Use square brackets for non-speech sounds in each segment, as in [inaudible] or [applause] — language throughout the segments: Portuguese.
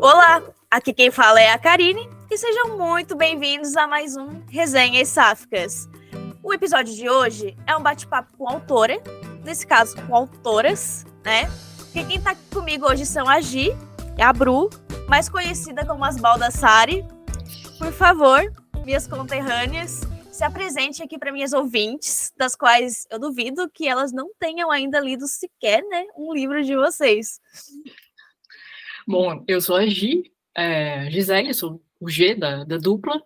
Olá, aqui quem fala é a Karine e sejam muito bem-vindos a mais um Resenhas Sáficas. O episódio de hoje é um bate-papo com autora, nesse caso com autoras, né? Porque quem tá comigo hoje são a Gi e a Bru, mais conhecida como as Baldassari. Por favor, minhas conterrâneas, se apresente aqui para minhas ouvintes, das quais eu duvido que elas não tenham ainda lido sequer, né, um livro de vocês. Bom, eu sou a Gi, é, Gisele, sou o G da, da dupla.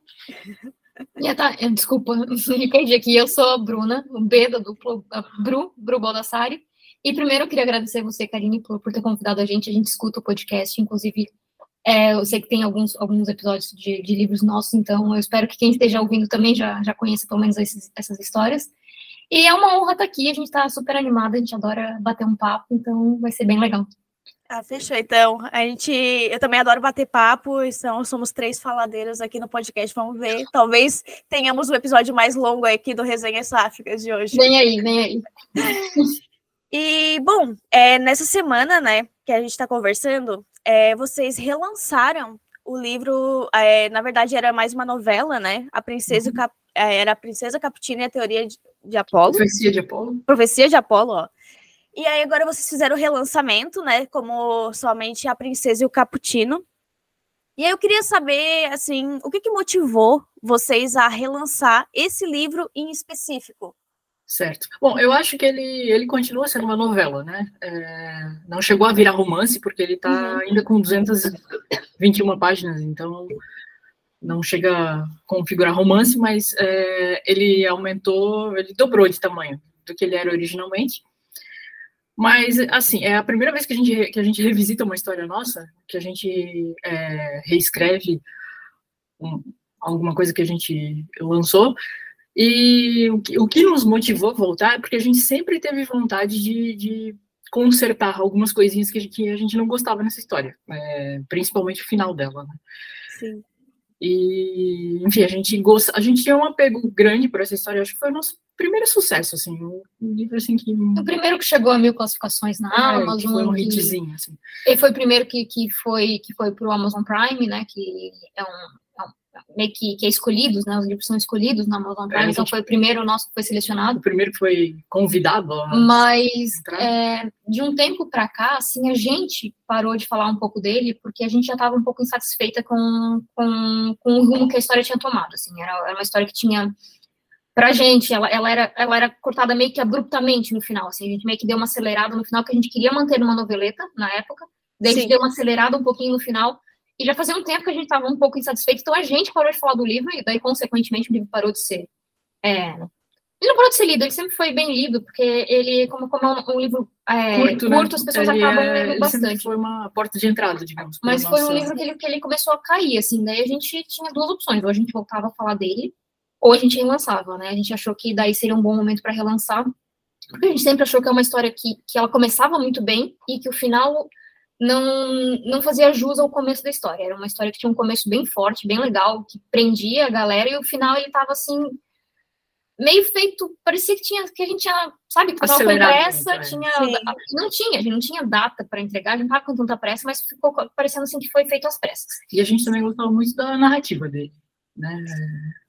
Yeah, tá, desculpa, [laughs] me perdi aqui. Eu sou a Bruna, o B da dupla, a Bru, Bru Baldassari. E primeiro eu queria agradecer você, Karine, por, por ter convidado a gente. A gente escuta o podcast, inclusive é, eu sei que tem alguns, alguns episódios de, de, livros nossos, então eu espero que quem esteja ouvindo também já, já conheça pelo menos esses, essas histórias. E é uma honra estar aqui, a gente está super animada, a gente adora bater um papo, então vai ser bem legal. Ah, fechou. Então, a gente, eu também adoro bater papo, então somos três faladeiros aqui no podcast, vamos ver. Talvez tenhamos o um episódio mais longo aqui do Resenhas Sáficas de hoje. Vem aí, vem aí. [laughs] e, bom, é, nessa semana, né, que a gente está conversando, é, vocês relançaram o livro, é, na verdade era mais uma novela, né? A Princesa uhum. Cap, é, era a Princesa Caputina e a Teoria de, de Apolo. Profecia de Apolo. Profecia de Apolo, ó. E aí agora vocês fizeram o relançamento, né? Como somente a Princesa e o Caputino. E aí eu queria saber, assim, o que, que motivou vocês a relançar esse livro em específico? Certo. Bom, eu acho que ele, ele continua sendo uma novela, né? É, não chegou a virar romance, porque ele está uhum. ainda com 221 páginas, então não chega a configurar romance, mas é, ele aumentou, ele dobrou de tamanho do que ele era originalmente. Mas, assim, é a primeira vez que a gente, que a gente revisita uma história nossa, que a gente é, reescreve um, alguma coisa que a gente lançou, e o que, o que nos motivou a voltar é porque a gente sempre teve vontade de, de consertar algumas coisinhas que, que, a gente não gostava nessa história, é, principalmente o final dela. Né? Sim. E, enfim, a gente gosta, a gente tinha um apego grande por essa história, acho que foi o nosso primeiro sucesso, assim, um livro assim que... O primeiro que chegou a mil classificações na é, Amazon. Foi um hitzinho, assim. Ele foi o primeiro que, que foi que foi pro Amazon Prime, né, que é um, meio que, que é escolhidos, né? Os livros são escolhidos na Amazon Prime, é, então foi o primeiro nosso que foi selecionado. O primeiro que foi convidado. Mas é, de um tempo para cá, assim, a gente parou de falar um pouco dele porque a gente já estava um pouco insatisfeita com, com, com o rumo que a história tinha tomado. Assim, era, era uma história que tinha pra gente, ela, ela, era, ela era cortada meio que abruptamente no final, assim, a gente meio que deu uma acelerada no final, que a gente queria manter numa noveleta na época, daí Sim. a gente deu uma acelerada um pouquinho no final, e já fazia um tempo que a gente estava um pouco insatisfeito, então a gente parou de falar do livro, e daí, consequentemente, o livro parou de ser. É, ele não parou de ser lido, ele sempre foi bem lido, porque ele, como, como é um, livro é, curto, né? curto né? as pessoas ele acabam é, lendo bastante. Foi uma porta de entrada, digamos. Mas foi um livro que ele, que ele começou a cair, assim, daí a gente tinha duas opções, ou a gente voltava a falar dele, ou a gente relançava, né? A gente achou que daí seria um bom momento para relançar, porque a gente sempre achou que é uma história que, que ela começava muito bem e que o final não, não fazia jus ao começo da história. Era uma história que tinha um começo bem forte, bem legal, que prendia a galera, e o final ele tava assim, meio feito, parecia que tinha que a gente tinha, sabe, tava com pressa, né? tinha, não tinha, a gente não tinha data para entregar, a gente não tava com tanta pressa, mas ficou parecendo assim que foi feito às pressas. E a gente também gostou muito da narrativa dele. Né?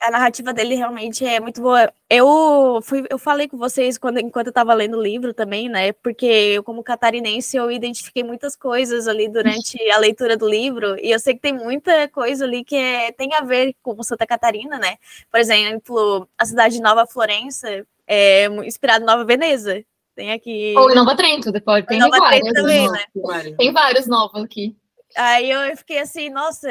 A narrativa dele realmente é muito boa. Eu fui, eu falei com vocês quando, enquanto eu estava lendo o livro também, né? Porque eu, como catarinense, eu identifiquei muitas coisas ali durante a leitura do livro, e eu sei que tem muita coisa ali que é, tem a ver com Santa Catarina, né? Por exemplo, a cidade de Nova Florença é inspirada em Nova Veneza. Tem aqui. Ou em Nova Trento, depois tem Nova vários, também, né? Tem vários novos aqui. Aí eu fiquei assim, nossa,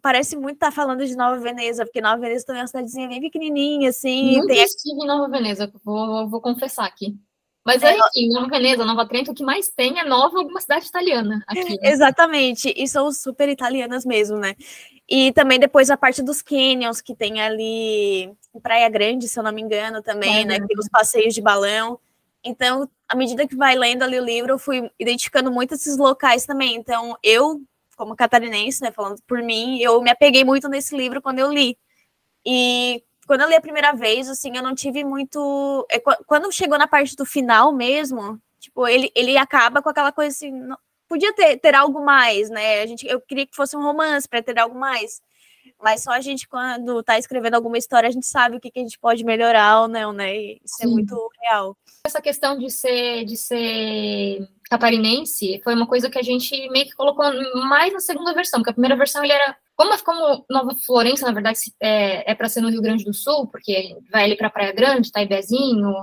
parece muito estar tá falando de Nova Veneza, porque Nova Veneza também é uma cidadezinha bem pequenininha, assim. Nunca tem... estive em Nova Veneza, vou, vou confessar aqui. Mas é, é aqui, Nova Veneza, Nova Trento, o que mais tem é Nova alguma cidade italiana aqui. Né? Exatamente, e são super italianas mesmo, né? E também depois a parte dos canyons, que tem ali em Praia Grande, se eu não me engano, também, é, né? Tem os passeios de balão. Então, à medida que vai lendo ali o livro, eu fui identificando muito esses locais também. Então, eu, como catarinense, né, falando por mim, eu me apeguei muito nesse livro quando eu li. E quando eu li a primeira vez, assim, eu não tive muito. É, quando chegou na parte do final mesmo, tipo, ele, ele acaba com aquela coisa assim. podia ter, ter algo mais, né? A gente, eu queria que fosse um romance para ter algo mais. Mas só a gente, quando está escrevendo alguma história, a gente sabe o que, que a gente pode melhorar ou não, né? E isso é Sim. é muito real. Essa questão de ser, de ser catarinense foi uma coisa que a gente meio que colocou mais na segunda versão, porque a primeira versão ele era. Como, como Nova Florença, na verdade, é, é para ser no Rio Grande do Sul, porque vai ali para Praia Grande, Taibezinho,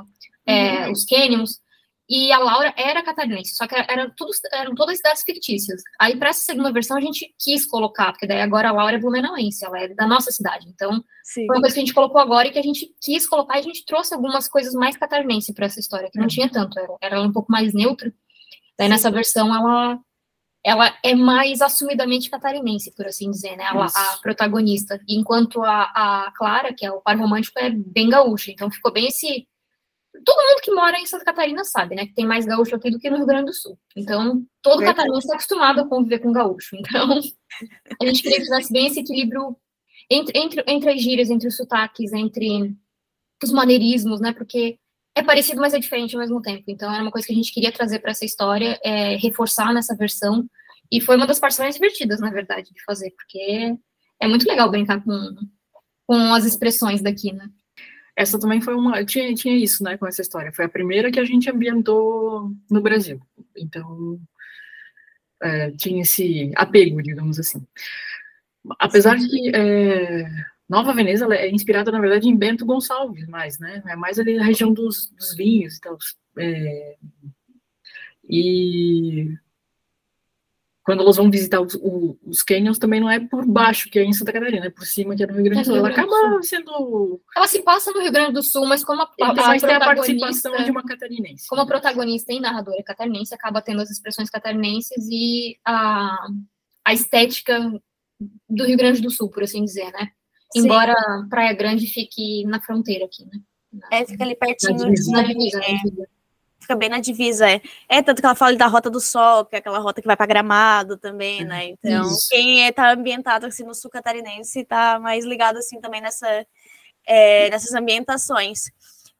é, uhum. os Canyons. E a Laura era catarinense, só que era tudo, eram todas cidades fictícias. Aí, para essa segunda versão, a gente quis colocar, porque daí agora a Laura é blumenauense, ela é da nossa cidade. Então, Sim. foi uma coisa que a gente colocou agora e que a gente quis colocar, e a gente trouxe algumas coisas mais catarinense para essa história, que não uhum. tinha tanto, era, era um pouco mais neutra. Daí, nessa versão, ela, ela é mais assumidamente catarinense, por assim dizer, né? Ela, a protagonista. Enquanto a, a Clara, que é o par romântico, é bem gaúcha. Então, ficou bem esse todo mundo que mora em Santa Catarina sabe, né, que tem mais gaúcho aqui do que no Rio Grande do Sul. Então, todo Verdade. catarinense está acostumado a conviver com gaúcho. Então, a gente queria que fizesse bem esse equilíbrio entre, entre, entre as gírias, entre os sotaques, entre os maneirismos, né, porque é parecido, mas é diferente ao mesmo tempo. Então, era uma coisa que a gente queria trazer para essa história, é, reforçar nessa versão. E foi uma das partes mais divertidas, na verdade, de fazer, porque é muito legal brincar com, com as expressões daqui, né? Essa também foi uma. Tinha, tinha isso, né, com essa história. Foi a primeira que a gente ambientou no Brasil. Então, é, tinha esse apego, digamos assim. Apesar de que é, Nova Veneza é inspirada, na verdade, em Bento Gonçalves, mais, né? É mais ali a região dos, dos vinhos e tal. É, e quando elas vão visitar os, os canyons, também não é por baixo, que é em Santa Catarina, é por cima, que é no Rio Grande do Sul. Ela acaba sendo. Ela se passa no Rio Grande do Sul, mas como a, a, mas a tem a participação de uma catarinense. Como a protagonista e narradora catarinense, acaba tendo as expressões catarinenses e a, a estética do Rio Grande do Sul, por assim dizer, né? Sim. Embora Praia Grande fique na fronteira aqui, né? Na, é, fica ali pertinho. Na divisa, na divisa, é. na divisa fica bem na divisa. É, é tanto que ela fala da Rota do Sol, que é aquela rota que vai para Gramado também, né? Então, Isso. quem está é, ambientado assim no sul catarinense está mais ligado assim também nessa, é, nessas ambientações.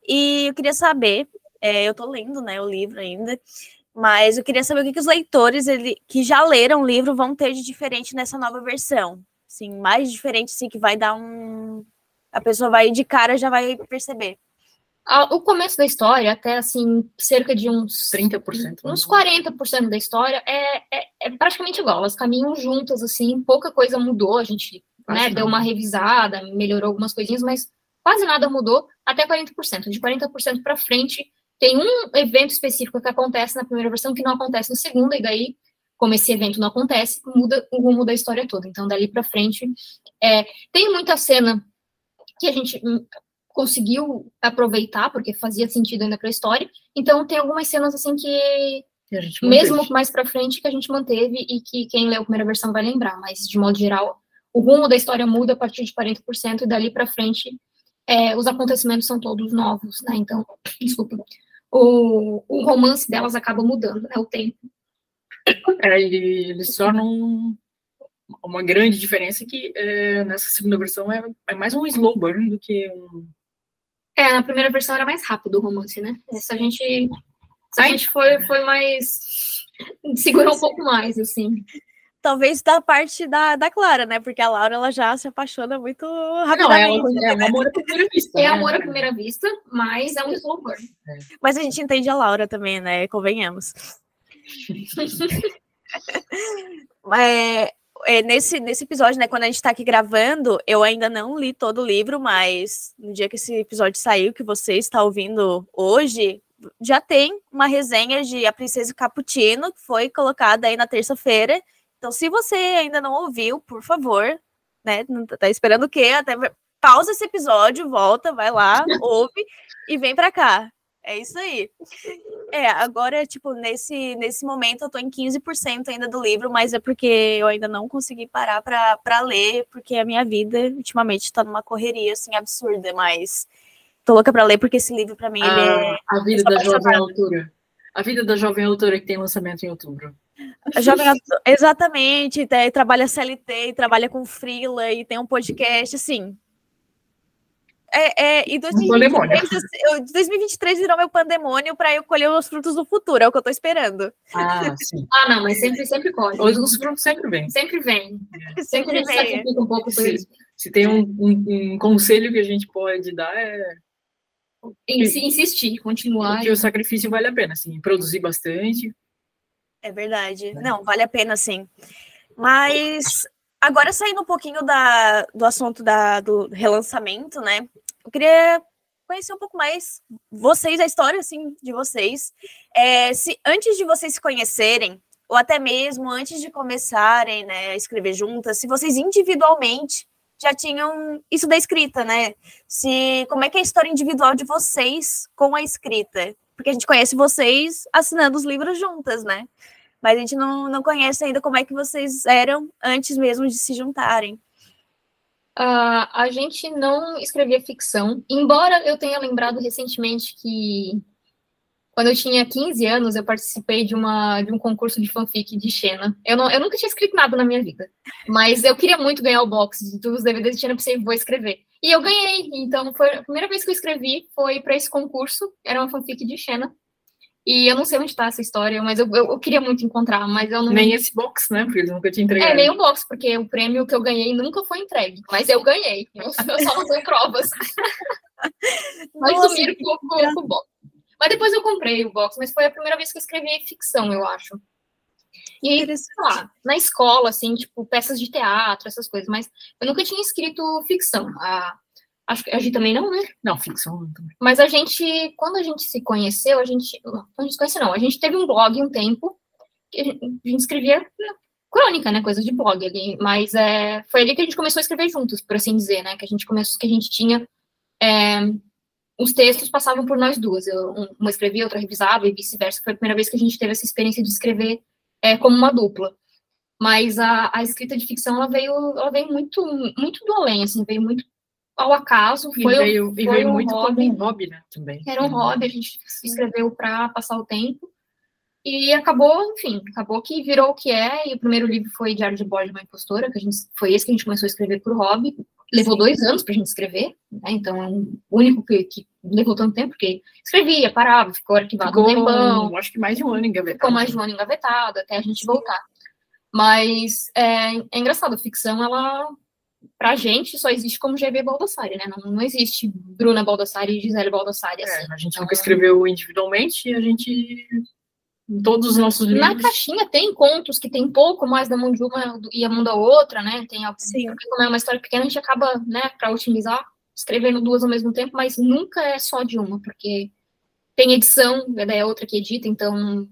E eu queria saber, é, eu estou lendo, né, o livro ainda, mas eu queria saber o que, que os leitores ele, que já leram o livro vão ter de diferente nessa nova versão. Assim, mais diferente, assim, que vai dar um. A pessoa vai de cara já vai perceber o começo da história, até assim, cerca de uns 30%, uns 40% da história é, é, é, praticamente igual, elas caminham juntas, assim, pouca coisa mudou, a gente né, deu uma revisada, melhorou algumas coisinhas, mas quase nada mudou, até 40%. De 40% para frente, tem um evento específico que acontece na primeira versão que não acontece na segunda, e daí, como esse evento não acontece, muda o rumo da história toda. Então, dali para frente, é, tem muita cena que a gente conseguiu aproveitar, porque fazia sentido ainda para a história. Então, tem algumas cenas assim que, mesmo mais para frente, que a gente manteve e que quem leu a primeira versão vai lembrar, mas de modo geral, o rumo da história muda a partir de 40% e dali para frente é, os acontecimentos são todos novos, né? Então, desculpa, o, o romance delas acaba mudando, né? O tempo. É, eles tornam uma grande diferença que é, nessa segunda versão é, é, mais um slow burn do que um é, na primeira versão era mais rápido o romance, né? Essa a gente. A gente foi, foi mais. segurou um pouco mais, assim. Talvez da parte da, da Clara, né? Porque a Laura ela já se apaixona muito rapidamente. Não, é, é, é amor à primeira vista. É né? amor à primeira vista, mas é um slow burn. É. Mas a gente entende a Laura também, né? Convenhamos. [laughs] é, é, nesse, nesse episódio, né, quando a gente tá aqui gravando, eu ainda não li todo o livro, mas no dia que esse episódio saiu, que você está ouvindo hoje, já tem uma resenha de A Princesa Cappuccino, que foi colocada aí na terça-feira. Então, se você ainda não ouviu, por favor, né, tá esperando o quê? Até pausa esse episódio, volta, vai lá, ouve e vem para cá. É isso aí. É, agora, tipo, nesse, nesse momento eu tô em 15% ainda do livro, mas é porque eu ainda não consegui parar para ler, porque a minha vida ultimamente tá numa correria, assim, absurda, mas tô louca para ler, porque esse livro para mim, ele é... A vida da jovem autora. A vida da jovem autora que tem lançamento em outubro. A jovem exatamente, trabalha CLT, trabalha com freela e tem um podcast, assim, É, é, e 2023, eu, 2023 virou meu pandemônio para eu colher os frutos do futuro, é o que eu tô esperando. Ah, sim. ah, não, mas sempre, sempre corre. Os, os frutos sempre vêm. Sempre vem. Sempre, sempre vem. um pouco por isso. Se tem um, um, um, conselho que a gente pode dar é insistir, continuar. Que o sacrifício vale a pena, assim, produzir bastante. É verdade. É. Não, vale a pena, sim. Mas agora saindo um pouquinho da, do assunto da, do relançamento, né? Eu queria conhecer um pouco mais vocês, a história assim de vocês. É, se antes de vocês se conhecerem, ou até mesmo antes de começarem né, a escrever juntas, se vocês individualmente já tinham isso da escrita, né? Se como é que é a história individual de vocês com a escrita? Porque a gente conhece vocês assinando os livros juntas, né? Mas a gente não, não conhece ainda como é que vocês eram antes mesmo de se juntarem. Uh, a gente não escrevia ficção, embora eu tenha lembrado recentemente que quando eu tinha 15 anos, eu participei de, uma, de um concurso de fanfic de Xena. Eu, não, eu nunca tinha escrito nada na minha vida, mas eu queria muito ganhar o box dos DVDs de Xena, pensei, vou escrever. E eu ganhei, então foi a primeira vez que eu escrevi foi para esse concurso, era uma fanfic de Xena. E eu não sei onde está essa história, mas eu, eu, eu, queria muito encontrar, mas eu não. Nem esse box, né? Porque eles nunca te entregaram. É, nem o box, porque o prêmio que eu ganhei nunca foi entregue. Mas eu ganhei. Eu, eu só não tenho provas. [laughs] mas sumiram com, com, com o box. Mas depois eu comprei o box, mas foi a primeira vez que eu escrevi ficção, eu acho. E aí, sei lá, na escola, assim, tipo, peças de teatro, essas coisas, mas eu nunca tinha escrito ficção. A, acho que a gente também não, né? Não, ficção não. Mas a gente, quando a gente se conheceu, a gente. Não, a gente se conheceu, não. A gente teve um blog um tempo, que a gente, a gente escrevia crônica, né? Coisas de blog ali. Mas é, foi ali que a gente começou a escrever juntos, por assim dizer, né? Que a gente começou, que a gente tinha. É, os textos passavam por nós duas. Eu, uma escrevia, outra revisava e vice-versa. Foi a primeira vez que a gente teve essa experiência de escrever é, como uma dupla. Mas a, a escrita de ficção, ela veio, ela veio muito, muito do além, assim, veio muito ao acaso. Foi, e veio, foi e veio um muito hobby, como um hobby, né, também. Era um hobby, a gente escreveu para passar o tempo. E acabou, enfim, acabou que virou o que é. E o primeiro livro foi Diário de Bordo de uma Impostora, que a gente, foi esse que a gente começou a escrever por hobby levou Sim. dois anos para a gente escrever, né? então é o único que, que, levou tanto tempo, porque escrevia, parava, ficou arquivado ficou, um tempão. Acho que mais de um ano engavetado. Ficou mais de um ano engavetado, até a gente voltar. Mas é, é engraçado, a ficção, ela, pra gente, só existe como GB Baldassari, né? Não, não existe Bruna Baldassari e Gisele Baldassari. É, assim. É, a gente nunca escreveu individualmente e a gente em todos os nossos livros. Na caixinha tem contos que tem pouco mais da mão de uma e a mão da outra, né? Tem Sim. como é uma história pequena, a gente acaba, né, para otimizar, escrevendo duas ao mesmo tempo, mas nunca é só de uma, porque tem edição, daí é outra que edita, então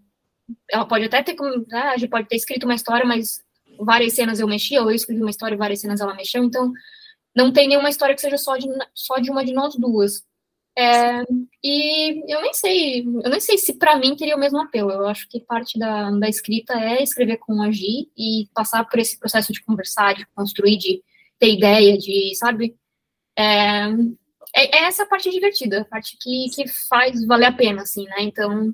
ela pode até ter, né, a gente pode ter escrito uma história, mas várias cenas eu mexia, ou eu escrevi uma história e várias cenas ela mexeu, então não tem nenhuma história que seja só de, só de uma de nós duas. É, e eu nem sei, eu nem sei se para mim teria o mesmo apelo. Eu acho que parte da, da escrita é escrever com agir e passar por esse processo de conversar, de construir, de ter ideia, de, sabe? É, é, é essa parte divertida, a parte que, que faz valer a pena, assim, né? Então,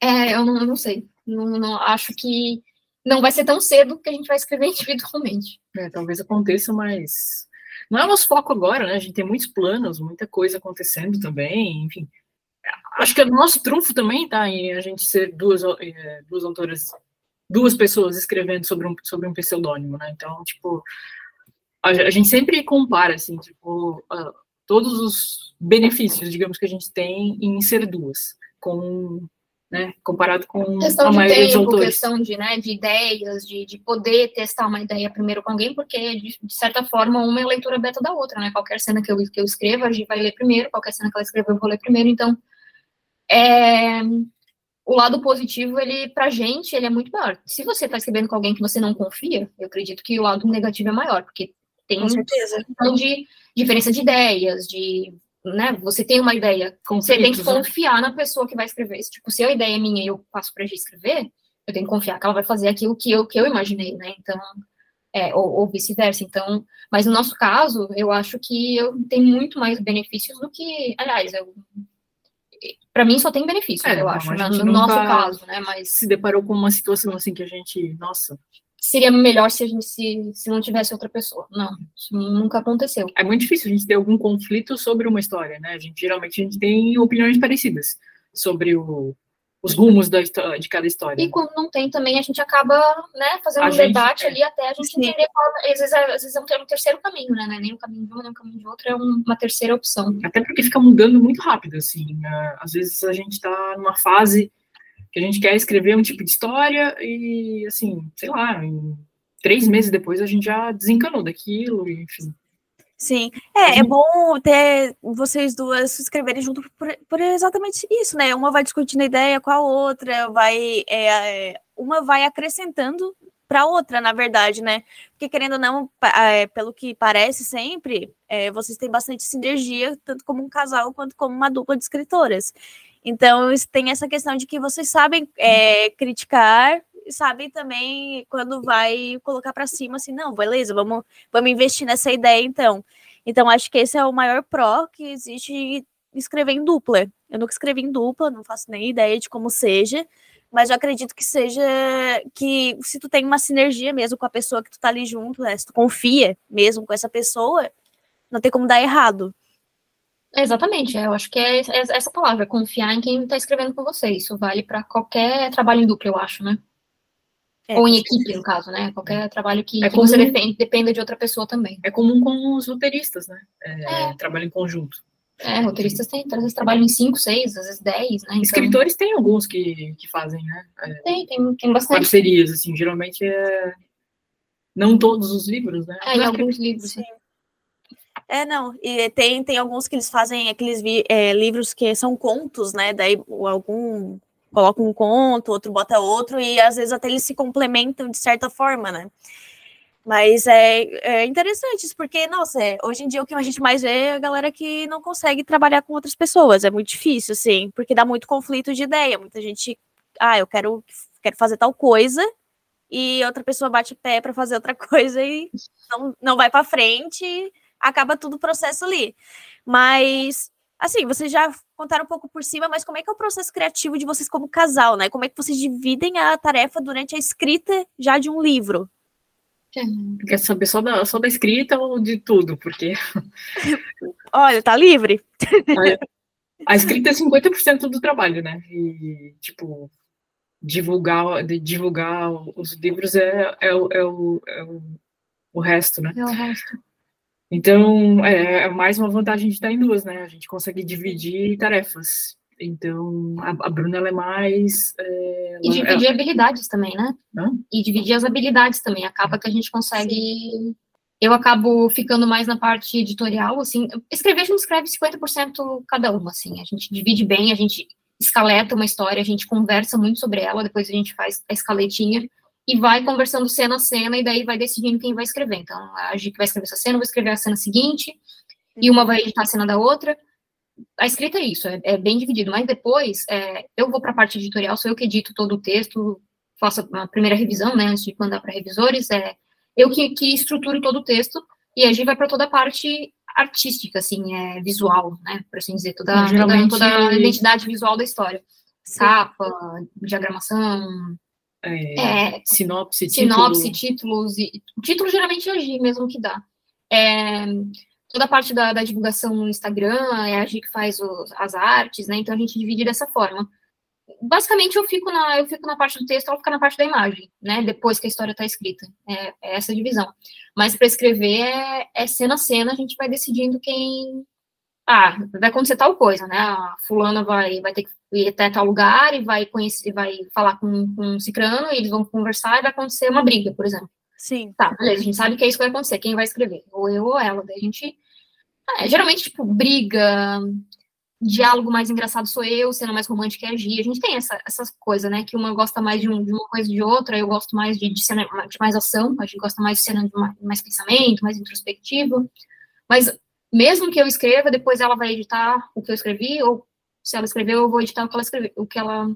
é, eu não, eu não sei. Não, não, acho que não vai ser tão cedo que a gente vai escrever [laughs] individualmente. É, talvez aconteça, mas não é o nosso foco agora, né? A gente tem muitos planos, muita coisa acontecendo também, enfim. Acho que o nosso trunfo também tá em a gente ser duas, é, duas autoras, duas pessoas escrevendo sobre um, sobre um pseudônimo, né? Então, tipo, a, a gente sempre compara, assim, tipo, uh, todos os benefícios, digamos, que a gente tem em ser duas, com né? Comparado com questão a maioria tempo, dos autores. Questão de, né, de ideias, de, de poder testar uma ideia primeiro com alguém, porque, de, de, certa forma, uma é leitura beta da outra, né? Qualquer cena que eu, que eu escreva, a gente vai ler primeiro, qualquer cena que ela escreveu, eu vou ler primeiro. Então, é, o lado positivo, ele, pra gente, ele é muito maior. Se você está escrevendo com alguém que você não confia, eu acredito que o lado negativo é maior, porque tem com certeza. de diferença de ideias, de né, você tem uma ideia, você tem que né? confiar na pessoa que vai escrever. Tipo, se a ideia é minha e eu passo para a escrever, eu tenho que confiar que ela vai fazer aquilo que eu, que eu imaginei, né? Então, é, ou, ou vice-versa. Então, mas no nosso caso, eu acho que eu tenho muito mais benefícios do que, aliás, eu para mim só tem benefícios, é, eu acho, no nosso caso, né? Mas se deparou com uma situação assim que a gente, nossa, seria melhor se a gente se, se não tivesse outra pessoa. Não, isso nunca aconteceu. É muito difícil a gente ter algum conflito sobre uma história, né? A gente geralmente a gente tem opiniões parecidas sobre o, os rumos da, de cada história. E quando não tem também, a gente acaba né, fazendo a um gente, debate é. ali até a gente Sim. entender qual. Às vezes, é, às vezes é um, terceiro caminho, né? É nem o caminho de um, nem o caminho de outro, é uma terceira opção. Até porque fica mudando muito rápido, assim. Né? Às vezes a gente está numa fase que a gente quer escrever um tipo de história e, assim, sei lá, três meses depois a gente já desencanou daquilo, enfim. Sim, é, é bom ter vocês duas se escreverem junto por, por, exatamente isso, né? Uma vai discutindo a ideia com a outra, vai é, uma vai acrescentando para outra, na verdade, né? Porque querendo ou não, é, pelo que parece sempre, é, vocês têm bastante sinergia, tanto como um casal quanto como uma dupla de escritoras. Então, tem essa questão de que vocês sabem é, criticar sabem também quando vai colocar para cima, assim, não, beleza, vamos, vamos investir nessa ideia então. Então, acho que esse é o maior pró que existe escrever em dupla. Eu nunca escrevi em dupla, não faço nem ideia de como seja, mas eu acredito que seja que se tu tem uma sinergia mesmo com a pessoa que tu tá ali junto, né, se tu confia mesmo com essa pessoa, não tem como dar errado. Exatamente, eu acho que é, é essa palavra, confiar em quem está escrevendo com você. Isso vale para qualquer trabalho em dupla, eu acho, né? É, Ou em equipe, no caso, né? Qualquer trabalho que, é que comum, você defende, dependa de outra pessoa também. É comum com os roteiristas, né? É, é. Trabalho em conjunto. É, roteiristas têm, às vezes trabalham em 5, 6, às vezes 10, né? Então... Escritores tem alguns que, que fazem, né? É, tem, tem, tem bastante. Parcerias, assim, geralmente é. Não todos os livros, né? É, em alguns livros, sim. É, não, e tem, tem alguns que eles fazem aqueles é, livros que são contos, né? Daí algum coloca um conto, outro bota outro, e às vezes até eles se complementam de certa forma, né? Mas é, é interessante isso, porque, nossa, é, hoje em dia o que a gente mais vê é a galera que não consegue trabalhar com outras pessoas. É muito difícil, assim, porque dá muito conflito de ideia. Muita gente, ah, eu quero, quero fazer tal coisa, e outra pessoa bate pé para fazer outra [laughs] coisa e não, não vai para frente, acaba tudo o processo ali. Mas Assim, vocês já contaram um pouco por cima, mas como é que é o processo criativo de vocês como casal, né? Como é que vocês dividem a tarefa durante a escrita já de um livro? Quer saber só da, só da escrita ou de tudo? Porque. [laughs] Olha, tá livre. A, a escrita é 50% do trabalho, né? E, tipo, divulgar, divulgar os livros é, é, é, o, é, o, é o, o resto, né? É o resto. Então, é, é mais uma vantagem de estar em duas, né? A gente consegue dividir tarefas. Então, a, a Bruna, ela é mais... É, e dividir ela... habilidades também, né? Hã? E dividir as habilidades também. Acaba que a gente consegue... Sim. Eu acabo ficando mais na parte editorial, assim. Escrever, a gente escreve 50% cada uma, assim. A gente divide bem, a gente escaleta uma história, a gente conversa muito sobre ela, depois a gente faz a escaletinha e vai conversando cena a cena, e daí vai decidindo quem vai escrever. Então, a gente vai escrever essa cena, vai escrever a cena seguinte, e uma vai editar a cena da outra. A escrita é isso, é, é bem dividido, mas depois é, eu vou para a parte editorial, sou eu que edito todo o texto, faço a primeira revisão, né, antes de mandar para revisores, é eu que, que estruturo todo o texto, e a gente vai para toda a parte artística, assim, é, visual, né, por assim dizer, toda, toda, toda a identidade visual da história. Capa, diagramação, é, é, sinopse, sinopse, títulos e título geralmente é a Gi mesmo que dá. É, toda a parte da, da, divulgação no Instagram é a Gi que faz os, as artes, né? Então a gente divide dessa forma. Basicamente eu fico na eu fico na parte do texto, ela fica na parte da imagem, né? Depois que a história está escrita, é, é, essa divisão. Mas para escrever é, é cena a cena, a gente vai decidindo quem ah, vai acontecer tal coisa, né? A fulana vai, vai ter que ir até tal lugar e vai conhecer, vai falar com, com um cicrano e eles vão conversar e vai acontecer uma briga, por exemplo. Sim. Tá, beleza, a gente sabe que é isso que vai acontecer, quem vai escrever? Ou eu ou ela. Daí a gente. É, geralmente, tipo, briga, diálogo mais engraçado sou eu, cena mais romântica é a Gia. A gente tem essa, essas coisas, né? Que uma gosta mais de, um, de uma coisa de outra, eu gosto mais de, de cena de mais ação, a gente gosta mais de cena de mais, mais pensamento, mais introspectivo. Mas mesmo que eu escreva, depois ela vai editar o que eu escrevi, ou se ela escreveu, eu vou editar o que ela escreveu, o que ela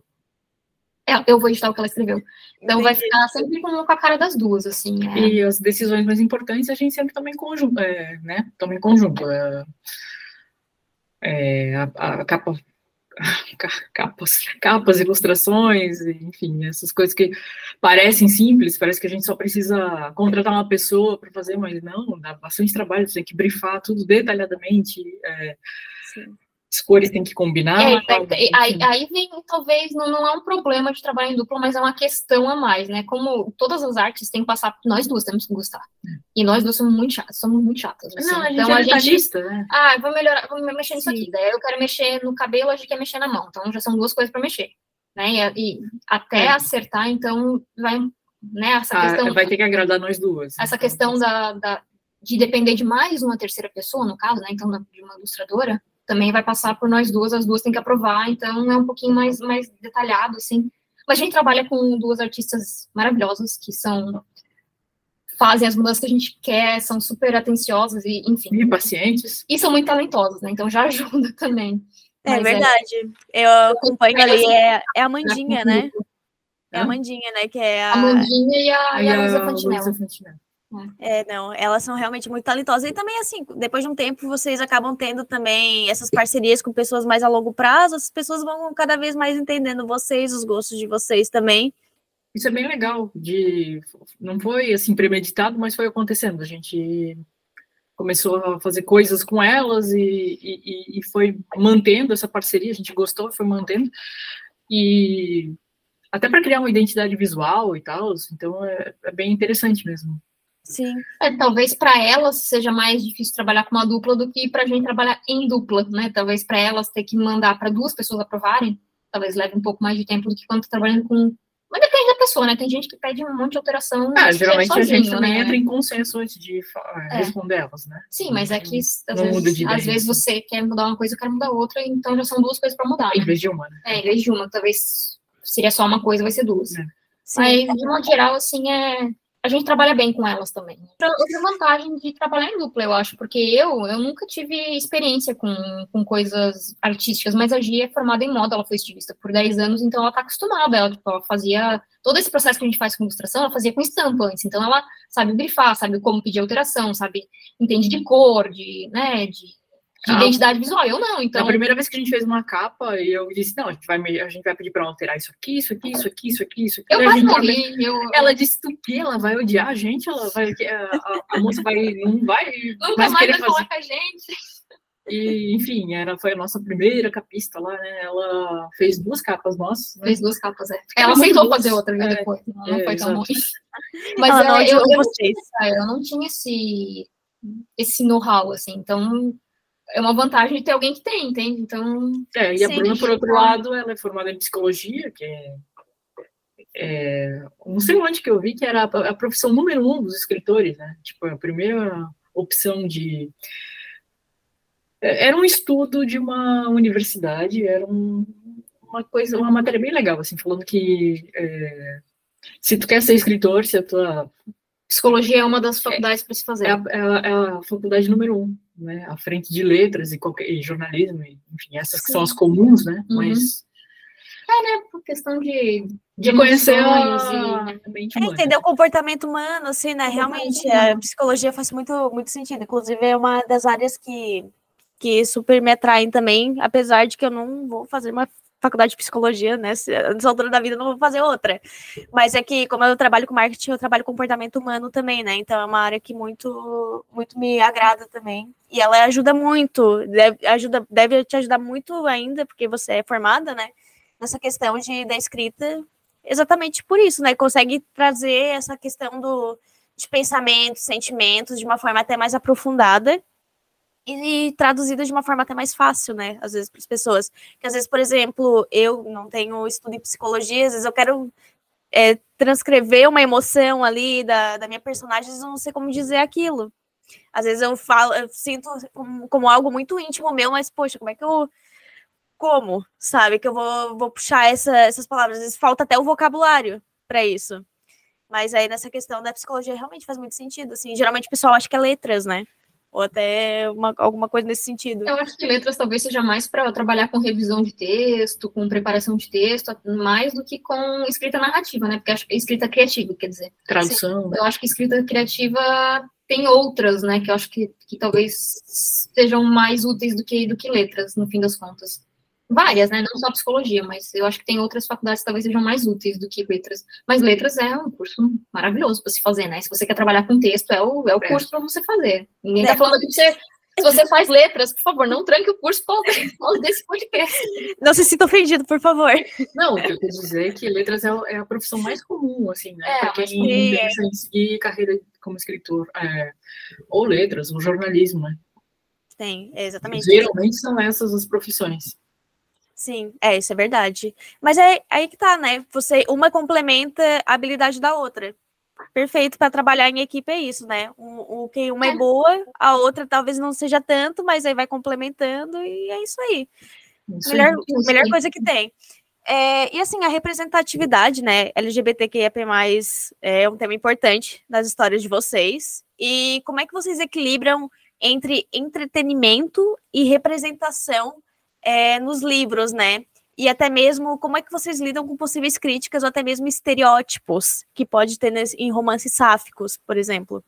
é, eu vou editar o que ela escreveu. Então Entendi. vai ficar sempre com, a cara das duas, assim. É. E as decisões mais importantes a gente sempre toma em conjunto, é, né? Toma em conjunto. É, é a, a, capa, [laughs] capas, capas, ilustrações, enfim, essas coisas que parecem simples, parece que a gente só precisa contratar uma pessoa para fazer, mas não, dá bastante trabalho, você tem que brifar tudo detalhadamente. É, as cores têm que combinar. É, aí, aí, vem, talvez, não, não é um problema de trabalhar em dupla, mas é uma questão a mais, né? Como todas as artes têm que passar, nós duas temos que gostar. E nós duas somos muito chatas, somos muito chatas. Assim. Não, a gente então, é a gente, né? Ah, vou melhorar, vou mexer nisso Sim. aqui. Daí eu quero mexer no cabelo, a gente quer mexer na mão. Então já são duas coisas para mexer. Né? E, e até é. acertar, então, vai, né, essa ah, questão... Vai ter que agradar nós duas. Essa então. questão da, da, de depender de mais uma terceira pessoa, no caso, né? Então, de uma ilustradora, também vai passar por nós duas, as duas têm que aprovar, então é um pouquinho mais, mais detalhado, assim. Mas a gente trabalha com duas artistas maravilhosas, que são fazem as mudanças que a gente quer, são super atenciosas e, enfim. E pacientes. E são muito talentosas, né? Então já [laughs] ajuda também. É Mas é verdade. É... Eu acompanho ali, é, é a Mandinha, né? É a Mandinha, né? Que é a... a Mandinha e a, e a, a Luísa Fantinella. É, não, elas são realmente muito talentosas. E também, assim, depois de um tempo, vocês acabam tendo também essas parcerias com pessoas mais a longo prazo, as pessoas vão cada vez mais entendendo vocês, os gostos de vocês também. Isso é bem legal, de não foi assim premeditado, mas foi acontecendo. A gente começou a fazer coisas com elas e, e, e foi mantendo essa parceria, a gente gostou, foi mantendo. E até para criar uma identidade visual e tal, então é, é bem interessante mesmo. Sim. É, talvez para elas seja mais difícil trabalhar com uma dupla do que para a gente trabalhar em dupla, né? Talvez para elas ter que mandar para duas pessoas aprovarem, talvez leve um pouco mais de tempo do que quando tá trabalhando com. Mas depende da pessoa, né? Tem gente que pede um monte de alteração. Ah, geralmente sozinho, a gente também né? entra em consenso antes de é. responder elas, né? Sim, mas é que às, vezes, às vezes, você quer mudar uma coisa, eu quero mudar outra, então já são duas coisas para mudar. Em né? vez de uma, né? É, em vez de uma, talvez seria só uma coisa, vai ser duas. É. Mas, de modo geral, assim, é a gente trabalha bem com elas também. Outra vantagem de trabalhar em dupla, eu acho, porque eu, eu nunca tive experiência com, com coisas artísticas, mas a Gia é formada em moda, ela foi estilista por 10 anos, então ela tá acostumada, ela, tipo, ela fazia todo esse processo que a gente faz com ilustração, ela fazia com estampa antes, então ela sabe grifar, sabe como pedir alteração, sabe, entende de cor, de, né, de de ah, identidade visual. Eu não, então. A primeira vez que a gente fez uma capa, eu disse, não, a gente vai, a gente vai pedir para ela alterar isso aqui, isso aqui, isso aqui, isso aqui, isso aqui. Eu quase morri. Eu... Ela disse, tu que ela vai odiar a gente, ela vai, a, a, a moça vai, não vai, Nunca mais vai falar com a gente. E, enfim, era, foi a nossa primeira capista lá, né? Ela fez duas capas nossas. Né? Fez duas capas, é. Ela aceitou fazer outra né, é, depois. Não, não é, foi tão ruim. [laughs] Mas ela não, é, eu, eu, vocês. eu não tinha esse, esse know-how, assim. Então, é uma vantagem de ter alguém que tem, entende? Então. É, e a Bruna, por outro lado, ela é formada em psicologia, que é, é. não sei onde que eu vi que era a, a, profissão número um dos escritores, né? Tipo, a primeira opção de. É, era um estudo de uma universidade, era um, uma coisa, uma matéria bem legal, assim, falando que é, se tu quer ser escritor, se a tua Psicologia é uma das faculdades para se fazer. É a, é, a, é a, faculdade número um, né? À frente de letras e, qualquer, e jornalismo, e, enfim, essas que são as comuns, né? Uhum. Mas. É, né? Por questão de, de, de conhecer a, e... mente é, entender o comportamento humano, assim, né? Realmente, a psicologia faz muito, muito sentido. Inclusive, é uma das áreas que, que super me atraem também, apesar de que eu não vou fazer uma faculdade de psicologia, né? Nessa altura da vida não vou fazer outra. Mas é que, como eu trabalho com marketing, eu trabalho com comportamento humano também, né? Então é uma área que muito, muito me agrada também. E ela ajuda muito, deve, ajuda, deve te ajudar muito ainda, porque você é formada, né? Nessa questão de, da escrita, exatamente por isso, né? Consegue trazer essa questão do, de pensamentos, sentimentos de uma forma até mais aprofundada e traduzida de uma forma até mais fácil, né? Às vezes para as pessoas. Que às vezes, por exemplo, eu não tenho estudo em psicologia, às vezes eu quero é, transcrever uma emoção ali da, da minha personagem, eu não sei como dizer aquilo. Às vezes eu falo, eu sinto como, como algo muito íntimo meu, mas poxa, como é que eu como, sabe, que eu vou, vou puxar essa, essas palavras. Às vezes falta até o vocabulário para isso. Mas aí nessa questão da psicologia realmente faz muito sentido, assim. Geralmente o pessoal acha que é letras, né? Ou até uma, alguma coisa nesse sentido. Eu acho que letras talvez seja mais para trabalhar com revisão de texto, com preparação de texto, mais do que com escrita narrativa, né? Porque acho que escrita criativa, quer dizer. Tradução. Eu acho que escrita criativa tem outras, né? Que eu acho que, que talvez sejam mais úteis do que, do que letras, no fim das contas. Várias, né? Não só psicologia, mas eu acho que tem outras faculdades que talvez sejam mais úteis do que letras. Mas letras é um curso maravilhoso para se fazer, né? Se você quer trabalhar com texto, é o, é o é. curso para você fazer. Ninguém está falando que você se você faz letras, por favor, não tranque o curso por causa desse podcast. Não se sinta ofendido, por favor. Não, o que eu quero dizer é que letras é, é a profissão mais comum, assim, né? É, para quem pensa em seguir carreira como escritor. É, ou letras, ou jornalismo, né? Tem, exatamente. Geralmente são essas as profissões. Sim, é, isso é verdade. Mas é aí que tá, né? Você, uma complementa a habilidade da outra perfeito para trabalhar em equipe é isso, né? O, o que uma é. é boa, a outra talvez não seja tanto, mas aí vai complementando e é isso aí. Isso melhor, é melhor coisa que tem. É, e assim, a representatividade, né? LGBTQIAP+, é um tema importante nas histórias de vocês. E como é que vocês equilibram entre entretenimento e representação é, nos livros, né? e até mesmo como é que vocês lidam com possíveis críticas ou até mesmo estereótipos que pode ter em romances sáficos, por exemplo.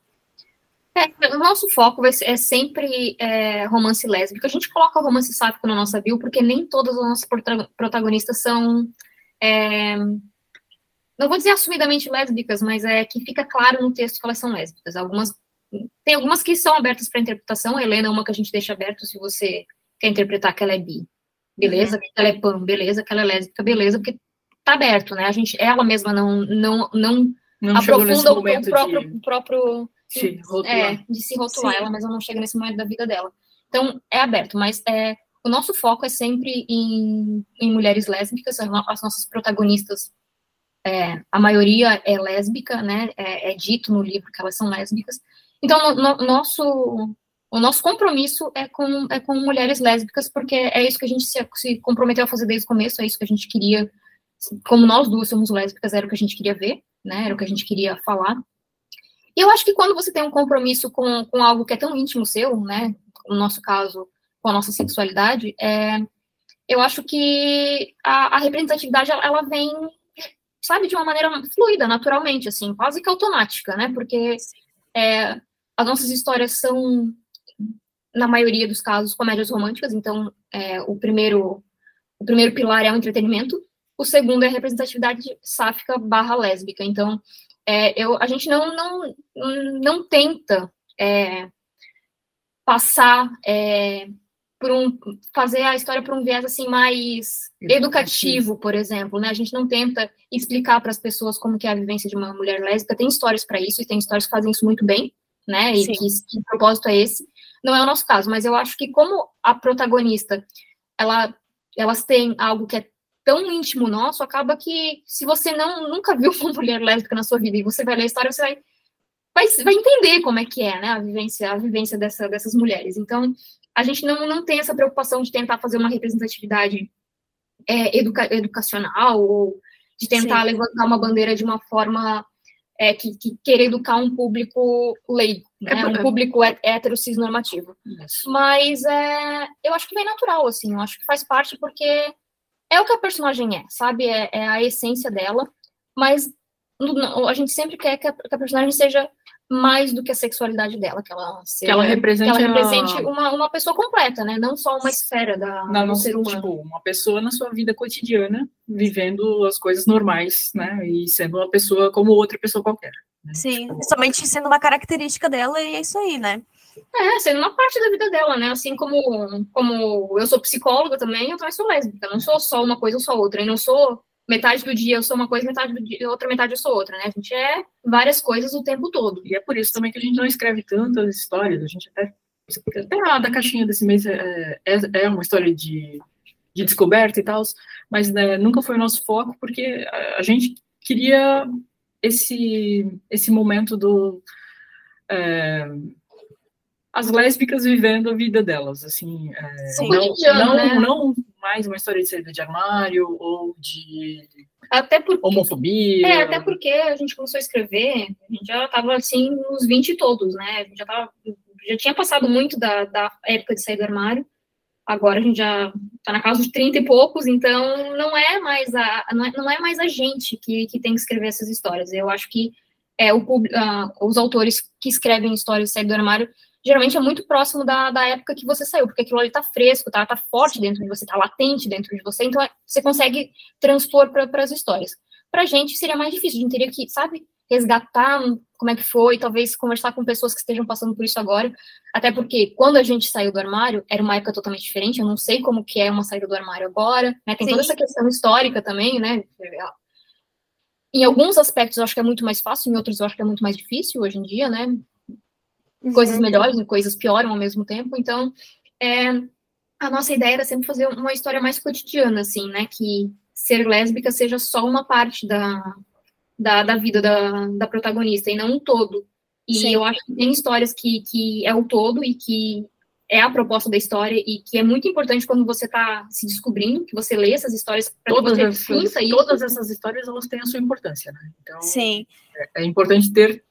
É, o nosso foco é sempre é, romance lésbico. A gente coloca romance sáfico na nossa bio porque nem todas as nossas protagonistas são, é, não vou dizer assumidamente lésbicas, mas é que fica claro no texto que elas são lésbicas. Algumas tem algumas que são abertas para interpretação. A Helena é uma que a gente deixa aberto se você quer interpretar que ela é bi beleza, que ela é pan, beleza, que ela é lésbica, beleza, porque tá aberto, né? A gente, ela mesma não não não, não aprofunda o, o, próprio de... o próprio se é, de se rotular, Sim. ela mesma não chega nesse momento da vida dela. Então, é aberto, mas é, o nosso foco é sempre em, em mulheres lésbicas, as nossas protagonistas, é, a maioria é lésbica, né? É, é, dito no livro que elas são lésbicas. Então, no, no, nosso o nosso compromisso é com, é com mulheres lésbicas, porque é isso que a gente se, se comprometeu a fazer desde o começo, é isso que a gente queria, como nós duas somos lésbicas, era o que a gente queria ver, né, era o que a gente queria falar. E eu acho que quando você tem um compromisso com, com algo que é tão íntimo seu, né, no nosso caso, com a nossa sexualidade, é, eu acho que a, a representatividade, ela, vem, sabe, de uma maneira fluida, naturalmente, assim, quase que automática, né, porque é, as nossas histórias são na maioria dos casos, comédias românticas. Então, é, o primeiro o primeiro pilar é o entretenimento, o segundo é a representatividade sáfica barra lésbica. Então, é, eu, a gente não, não, não tenta é, passar é, por um fazer a história por um viés assim mais educativo, por exemplo, né? A gente não tenta explicar para as pessoas como que é a vivência de uma mulher lésbica. Tem histórias para isso e tem histórias que fazem isso muito bem, né? E que, que propósito é esse. Não é o nosso caso, mas eu acho que como a protagonista, ela, elas têm algo que é tão íntimo nosso, acaba que se você não nunca viu uma [laughs] mulher lésbica na sua vida e você vai ler a história, você vai vai, vai entender como é que é, né, a vivência, a vivência dessa, dessas mulheres. Então, a gente não, não tem essa preocupação de tentar fazer uma representatividade é, educa, educacional ou de tentar Sim. levantar uma bandeira de uma forma é, que, que querer educar um público leigo, né? É, um público hétero cisnormativo. Isso. Mas é, eu acho que vem natural, assim, eu acho que faz parte porque é o que a personagem é, sabe? É, é a essência dela, mas a gente sempre quer que a, que a personagem seja mais do que a sexualidade dela, que ela seja, que ela represente, que ela represente a... uma, uma pessoa completa, né? Não só uma esfera da não, não ser humano. Tipo, uma pessoa na sua vida cotidiana, vivendo as coisas normais, né? E sendo uma pessoa como outra pessoa qualquer. Né? Sim, tipo... somente sendo uma característica dela e é isso aí, né? É, sendo uma parte da vida dela, né? Assim como, como eu sou psicóloga também, eu também sou lésbica. Não sou só uma coisa ou só outra. E não sou metade do dia eu sou uma coisa, metade do dia, outra metade eu sou outra, né? A gente é várias coisas o tempo todo. E é por isso também que a gente não escreve tantas histórias, a gente até até a da caixinha desse mês é, é, é uma história de, de descoberta e tal, mas né, nunca foi o nosso foco, porque a, a, gente queria esse, esse momento do. É, as lésbicas vivendo a vida delas, assim, é, Sim, não, não, né? não mais uma história de saída de armário ou de até porque, homofobia. É, até porque a gente começou a escrever, a gente já estava assim nos 20 todos, né? A gente já, tava, já tinha passado muito da, da época de sair do armário. Agora a gente já está na casa de 30 e poucos, então não é mais a, não é, não é mais a gente que, que tem que escrever essas histórias. Eu acho que é, o, uh, os autores que escrevem histórias de sair do armário geralmente é muito próximo da, da época que você saiu, porque aquilo ali tá fresco, tá, tá forte dentro de você, tá latente dentro de você, então é, você consegue transpor para as histórias. Pra gente seria mais difícil, a gente teria que, sabe, resgatar como é que foi, talvez conversar com pessoas que estejam passando por isso agora, até porque quando a gente saiu do armário, era uma época totalmente diferente, eu não sei como que é uma saída do armário agora, né, tem Sim. toda essa questão histórica também, né, em alguns aspectos eu acho que é muito mais fácil, em outros eu acho que é muito mais difícil hoje em dia, né, uhum. coisas melhores e coisas pioram ao mesmo tempo, então, é, a nossa ideia era sempre fazer uma história mais cotidiana, assim, né, que ser lésbica seja só uma parte da, da, da vida da, da protagonista, e não um todo. E Sim. eu acho que tem histórias que, que é o todo e que é a proposta da história e que é muito importante quando você está se descobrindo, que você lê essas histórias para que você essas, sinta Todas essas histórias, elas têm a sua importância, né? Então, Sim. É, é importante ter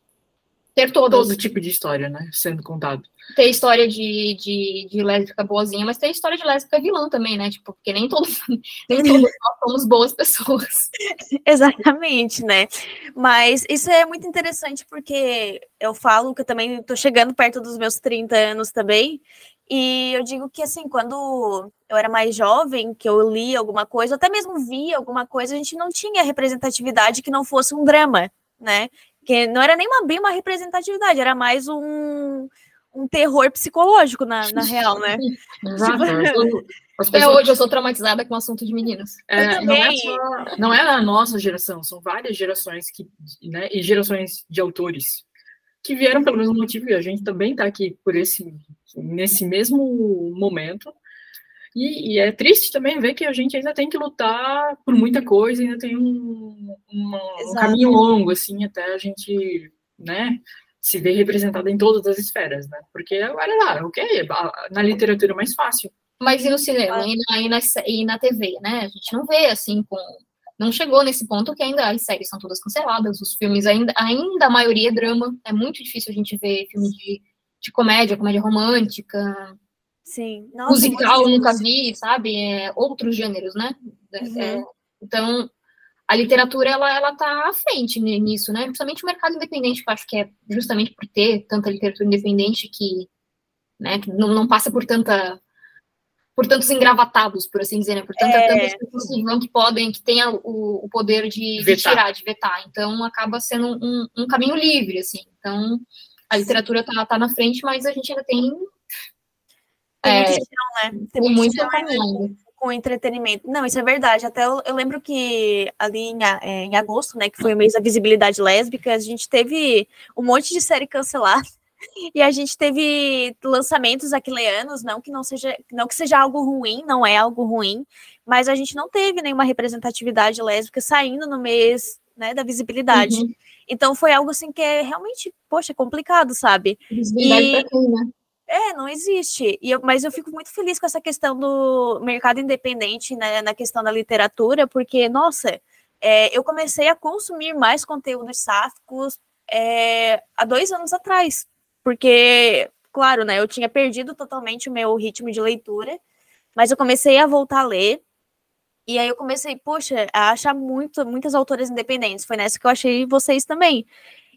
ter todas. todo tipo de história, né, sendo contado. Ter história de, de, de lésbica boazinha, mas ter história de lésbica vilã também, né, tipo, porque nem todos, [laughs] nem todos nós somos boas pessoas. [laughs] Exatamente, né, mas isso é muito interessante porque eu falo que eu também tô chegando perto dos meus 30 anos também, e eu digo que, assim, quando eu era mais jovem, que eu li alguma coisa, até mesmo via alguma coisa, a gente não tinha representatividade que não fosse um drama, né? Que não era nem uma, bem uma representatividade, era mais um, um terror psicológico na, na real, né? [laughs] Exato. Tipo... Até [laughs] hoje eu sou traumatizada com o assunto de meninas. É, não, é só, não é a nossa geração, são várias gerações que, né, e gerações de autores que vieram pelo mesmo motivo e a gente também está aqui por esse nesse mesmo momento e, e, é triste também ver que a gente ainda tem que lutar por muita coisa, ainda tem um, uma, um caminho longo, assim, até a gente, né, se ver representada em todas as esferas, né? Porque agora lá, o que na literatura é mais fácil. Mas e no cinema, ah. e, na, e, na, e na TV, né? A gente não vê, assim, com... Não chegou nesse ponto que ainda as séries são todas canceladas, os filmes ainda, ainda a maioria é drama. É muito difícil a gente ver filme de, de comédia, comédia romântica, Sim. Nossa, musical eu nunca vi, sabe? É, outros gêneros, né? É, uhum. É, então, a literatura, ela, ela tá à frente nisso, né? Principalmente o mercado independente, que eu acho que é justamente por ter tanta literatura independente que, né, que não, não passa por tanta por tantos engravatados, por assim dizer, né? Por tanta, é... tantas pessoas que vão que podem, que tenham o, o poder de, de, tirar, de vetar. Então, acaba sendo um, um, caminho livre, assim. Então, a literatura tá, tá na frente, mas a gente ainda tem tem é, muito chão, né? Tem muito, com entretenimento. Não, isso é verdade. Até eu, eu lembro que ali em, é, em, agosto, né, que foi o mês da visibilidade lésbica, a gente teve um monte de série cancelada. [laughs] E a gente teve lançamentos aquileanos, não que não seja, não que seja algo ruim, não é algo ruim, mas a gente não teve nenhuma representatividade lésbica saindo no mês, né, da visibilidade. Uhum. Então foi algo assim que é realmente, poxa, complicado, sabe? Visibilidade e... pra quem, né? É, não existe. Eu, mas eu fico muito feliz com essa questão do mercado independente né, na questão da literatura, porque, nossa, é, eu comecei a consumir mais conteúdos sáficos é, há dois anos atrás. Porque, claro, né, eu tinha perdido totalmente o meu ritmo de leitura, mas eu comecei a voltar a ler. E aí eu comecei, poxa, a achar muito, muitas autoras independentes. Foi nessa que eu achei vocês também.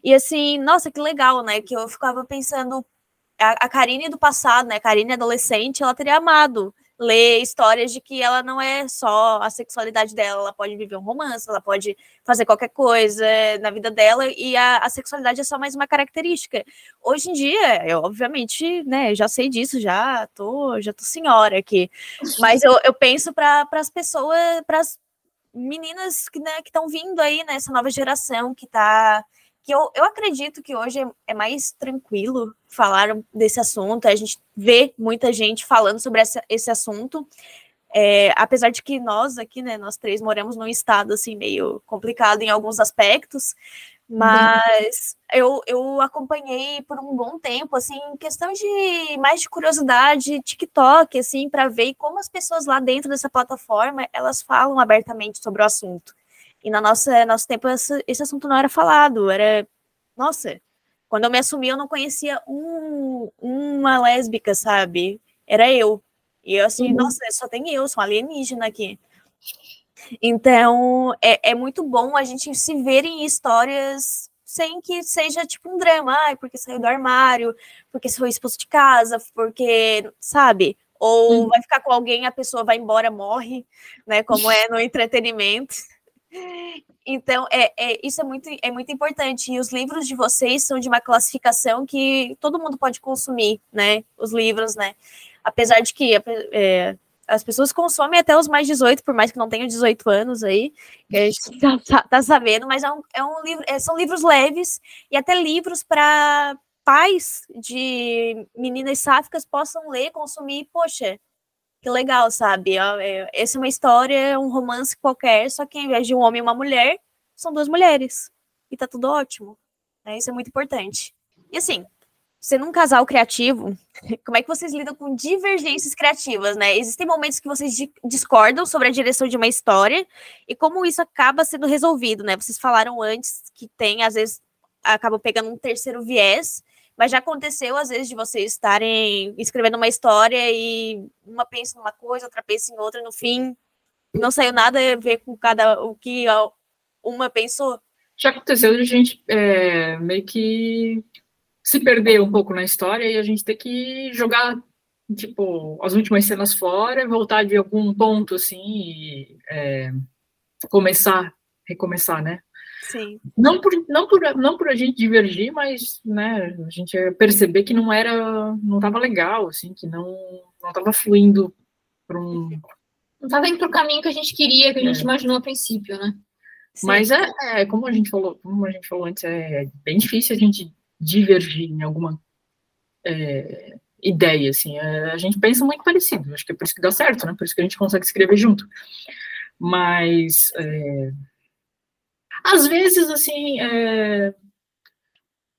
E assim, nossa, que legal, né? Que eu ficava pensando, a, Karine do passado, né? A Karine adolescente, ela teria amado ler histórias de que ela não é só a sexualidade dela, ela pode viver um romance, ela pode fazer qualquer coisa na vida dela e a, a sexualidade é só mais uma característica. Hoje em dia, eu obviamente, né, já sei disso, já tô, já tô senhora aqui, mas eu, eu penso para as pessoas, para as meninas que né, estão vindo aí nessa nova geração que está que eu, eu acredito que hoje é, é mais tranquilo falar desse assunto, a gente vê muita gente falando sobre essa, esse assunto, é, apesar de que nós aqui, né, nós três moramos num estado, assim, meio complicado em alguns aspectos, mas eu, eu acompanhei por um bom tempo, assim, questão de mais de curiosidade, TikTok, assim, para ver como as pessoas lá dentro dessa plataforma, elas falam abertamente sobre o assunto. E na nossa nosso tempo esse, esse assunto não era falado, era nossa, quando eu me assumi eu não conhecia um, uma lésbica, sabe? Era eu. E eu assim, uhum. nossa, só tem eu, sou alienígena aqui. Então, é, é muito bom a gente se ver em histórias sem que seja tipo um drama, ai, porque saiu do armário, porque foi expulso de casa, porque, sabe? Ou hum. vai ficar com alguém, a pessoa vai embora, morre, né? Como é no entretenimento. Então, é, é, isso é muito, é muito importante. E os livros de vocês são de uma classificação que todo mundo pode consumir, né? Os livros, né? Apesar de que é, as pessoas consomem até os mais 18, por mais que não tenham 18 anos aí, que a gente tá, tá, tá sabendo, mas é um, é um livro, é, são livros leves e até livros para pais de meninas sáficas possam ler, consumir, poxa, que legal, sabe? É, essa é uma história, um romance qualquer, só que ao invés de um homem e uma mulher, são duas mulheres. E tá tudo ótimo. Né? Isso é muito importante. E assim, sendo um casal criativo, [laughs] como é que vocês lidam com divergências criativas, né? Existem momentos que vocês discordam sobre a direção de uma história e como isso acaba sendo resolvido, né? Vocês falaram antes que tem, às vezes, acaba pegando um terceiro viés, mas já aconteceu, às vezes, de vocês estarem escrevendo uma história e uma pensa numa coisa, outra pensa em outra, no fim, não saiu nada a ver com cada o que uma pensou? Já aconteceu de a gente é, meio que se perder um pouco na história e a gente ter que jogar, tipo, as últimas cenas fora, voltar de algum ponto, assim, e é, começar, recomeçar, né? Sim. Não por, não, por, não por a gente divergir, mas né, a gente perceber que não era, não estava legal, assim, que não não estava fluindo para um. Não estava indo para o caminho que a gente queria, que a gente é. imaginou a princípio, né? Sim. Mas é, é, como a gente falou, como a gente falou antes, é bem difícil a gente divergir em alguma é, ideia, assim. É, a gente pensa muito parecido, acho que é por isso que dá certo, né? Por isso que a gente consegue escrever junto. Mas é, às vezes, assim, é,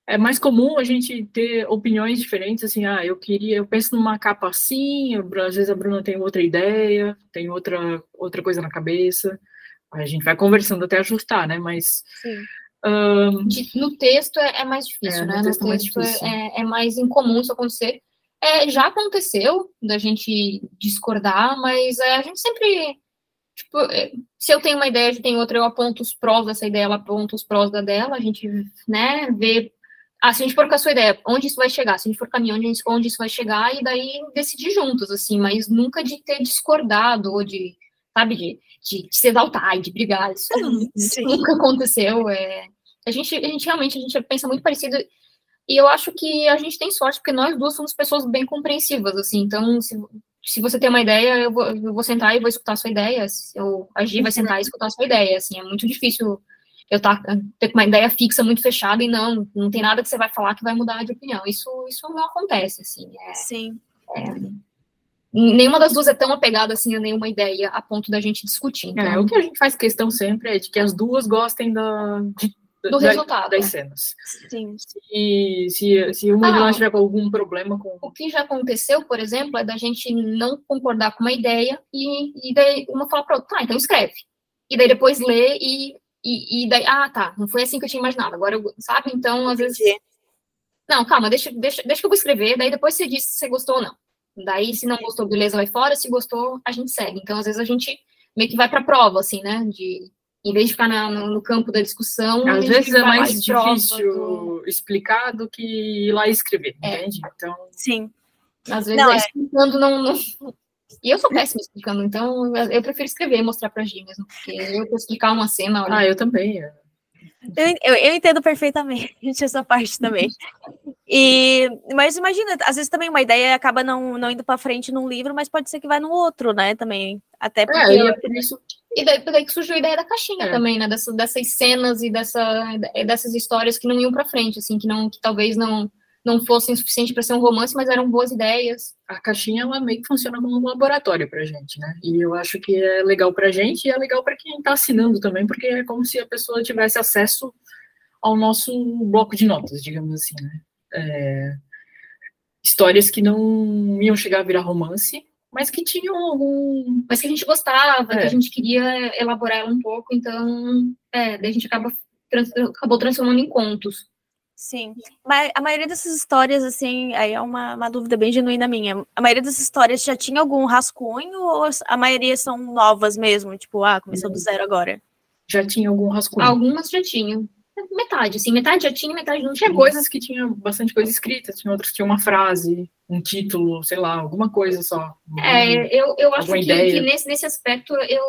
é mais comum a gente ter opiniões diferentes, assim, ah, eu queria, eu penso numa capa assim, às vezes a Bruna tem outra ideia, tem outra, outra coisa na cabeça, a gente vai conversando até ajustar, né, mas... Um, no texto é, é mais difícil, é, né, no texto, no texto é, mais é, é, mais incomum isso acontecer. É, já aconteceu da gente discordar, mas é, a gente sempre Tipo, é, se eu tenho uma ideia, gente tem outra, eu aponto os prós dessa ideia, ela aponta os prós da dela, a gente, né, vê. Ah, se a gente for com a sua ideia, onde isso vai chegar? Se a gente for caminhando, onde, onde isso vai chegar, e daí decidir juntos, assim, mas nunca de ter discordado, ou de, sabe, de, de, de se exaltar e de brigar. Isso, isso nunca aconteceu. É, a, gente, a gente realmente a gente pensa muito parecido. E eu acho que a gente tem sorte, porque nós duas somos pessoas bem compreensivas, assim. Então, se, se você tem uma ideia, eu vou, eu vou sentar e vou escutar a sua ideia. Eu, a Gi vai sentar e escutar a sua ideia. Assim, é muito difícil eu tá, ter uma ideia fixa muito fechada e não, não tem nada que você vai falar que vai mudar de opinião. Isso, isso não acontece, assim. É, Sim. É, nenhuma das duas é tão apegada assim a nenhuma ideia a ponto da gente discutir. Então, é, o que a gente faz questão sempre é de que as duas gostem da, de do da, resultado. Das cenas. Sim. Se, se, se uma ah, de nós tiver algum problema com. O que já aconteceu, por exemplo, é da gente não concordar com uma ideia e, e daí uma fala para outra, tá, então escreve. E daí depois lê e, e, e, daí, ah, tá, não foi assim que eu tinha imaginado. Agora, eu, sabe? Então, às vezes. Não, calma, deixa, deixa, deixa que eu vou escrever, daí depois você diz se você gostou ou não. Daí, se não gostou, beleza, vai fora, se gostou, a gente segue. Então, às vezes, a gente meio que vai para prova, assim, né? De em vez de ficar na, no, no, campo da discussão. Às vezes é mais difícil do... explicar do que ir lá escrever, é. entende? Então. Sim. Às vezes não, é, é explicando não, não. E eu sou péssima explicando, então eu prefiro escrever e mostrar pra Gi mesmo, porque eu vou explicar uma cena. Olha... Ah, eu também. É. Eu, eu, eu, entendo perfeitamente [laughs] essa parte também. E, mas imagina, às vezes também uma ideia acaba não, não indo para frente num livro, mas pode ser que vai no outro, né? Também. Até porque. É, e, é por isso... e daí, daí que surgiu a ideia da caixinha é. também, né? Dessa, dessas cenas e dessa, dessas histórias que não iam para frente, assim, que, não, que talvez não não fossem suficiente para ser um romance, mas eram boas ideias. A caixinha ela meio que funciona como um laboratório para gente, né? E eu acho que é legal para gente e é legal para quem está assinando também, porque é como se a pessoa tivesse acesso ao nosso bloco de notas, digamos assim, né? É, histórias que não iam chegar a virar romance, mas que tinham algum. Mas que a gente gostava, é. que a gente queria elaborar ela um pouco, então, é, daí a gente acaba, trans, acabou transformando em contos. Sim, mas a maioria dessas histórias, assim, aí é uma, uma dúvida bem genuína minha. A maioria dessas histórias já tinha algum rascunho ou a maioria são novas mesmo? Tipo, ah, começou do zero agora? Já tinha algum rascunho. Algumas já tinham. metade, assim, metade já tinha, metade não tinha. Tinha coisas que tinha bastante coisa escrita, tinha outras que tinha uma frase, um título, sei lá, alguma coisa só. É, eu, eu acho que, que, nesse, nesse aspecto eu,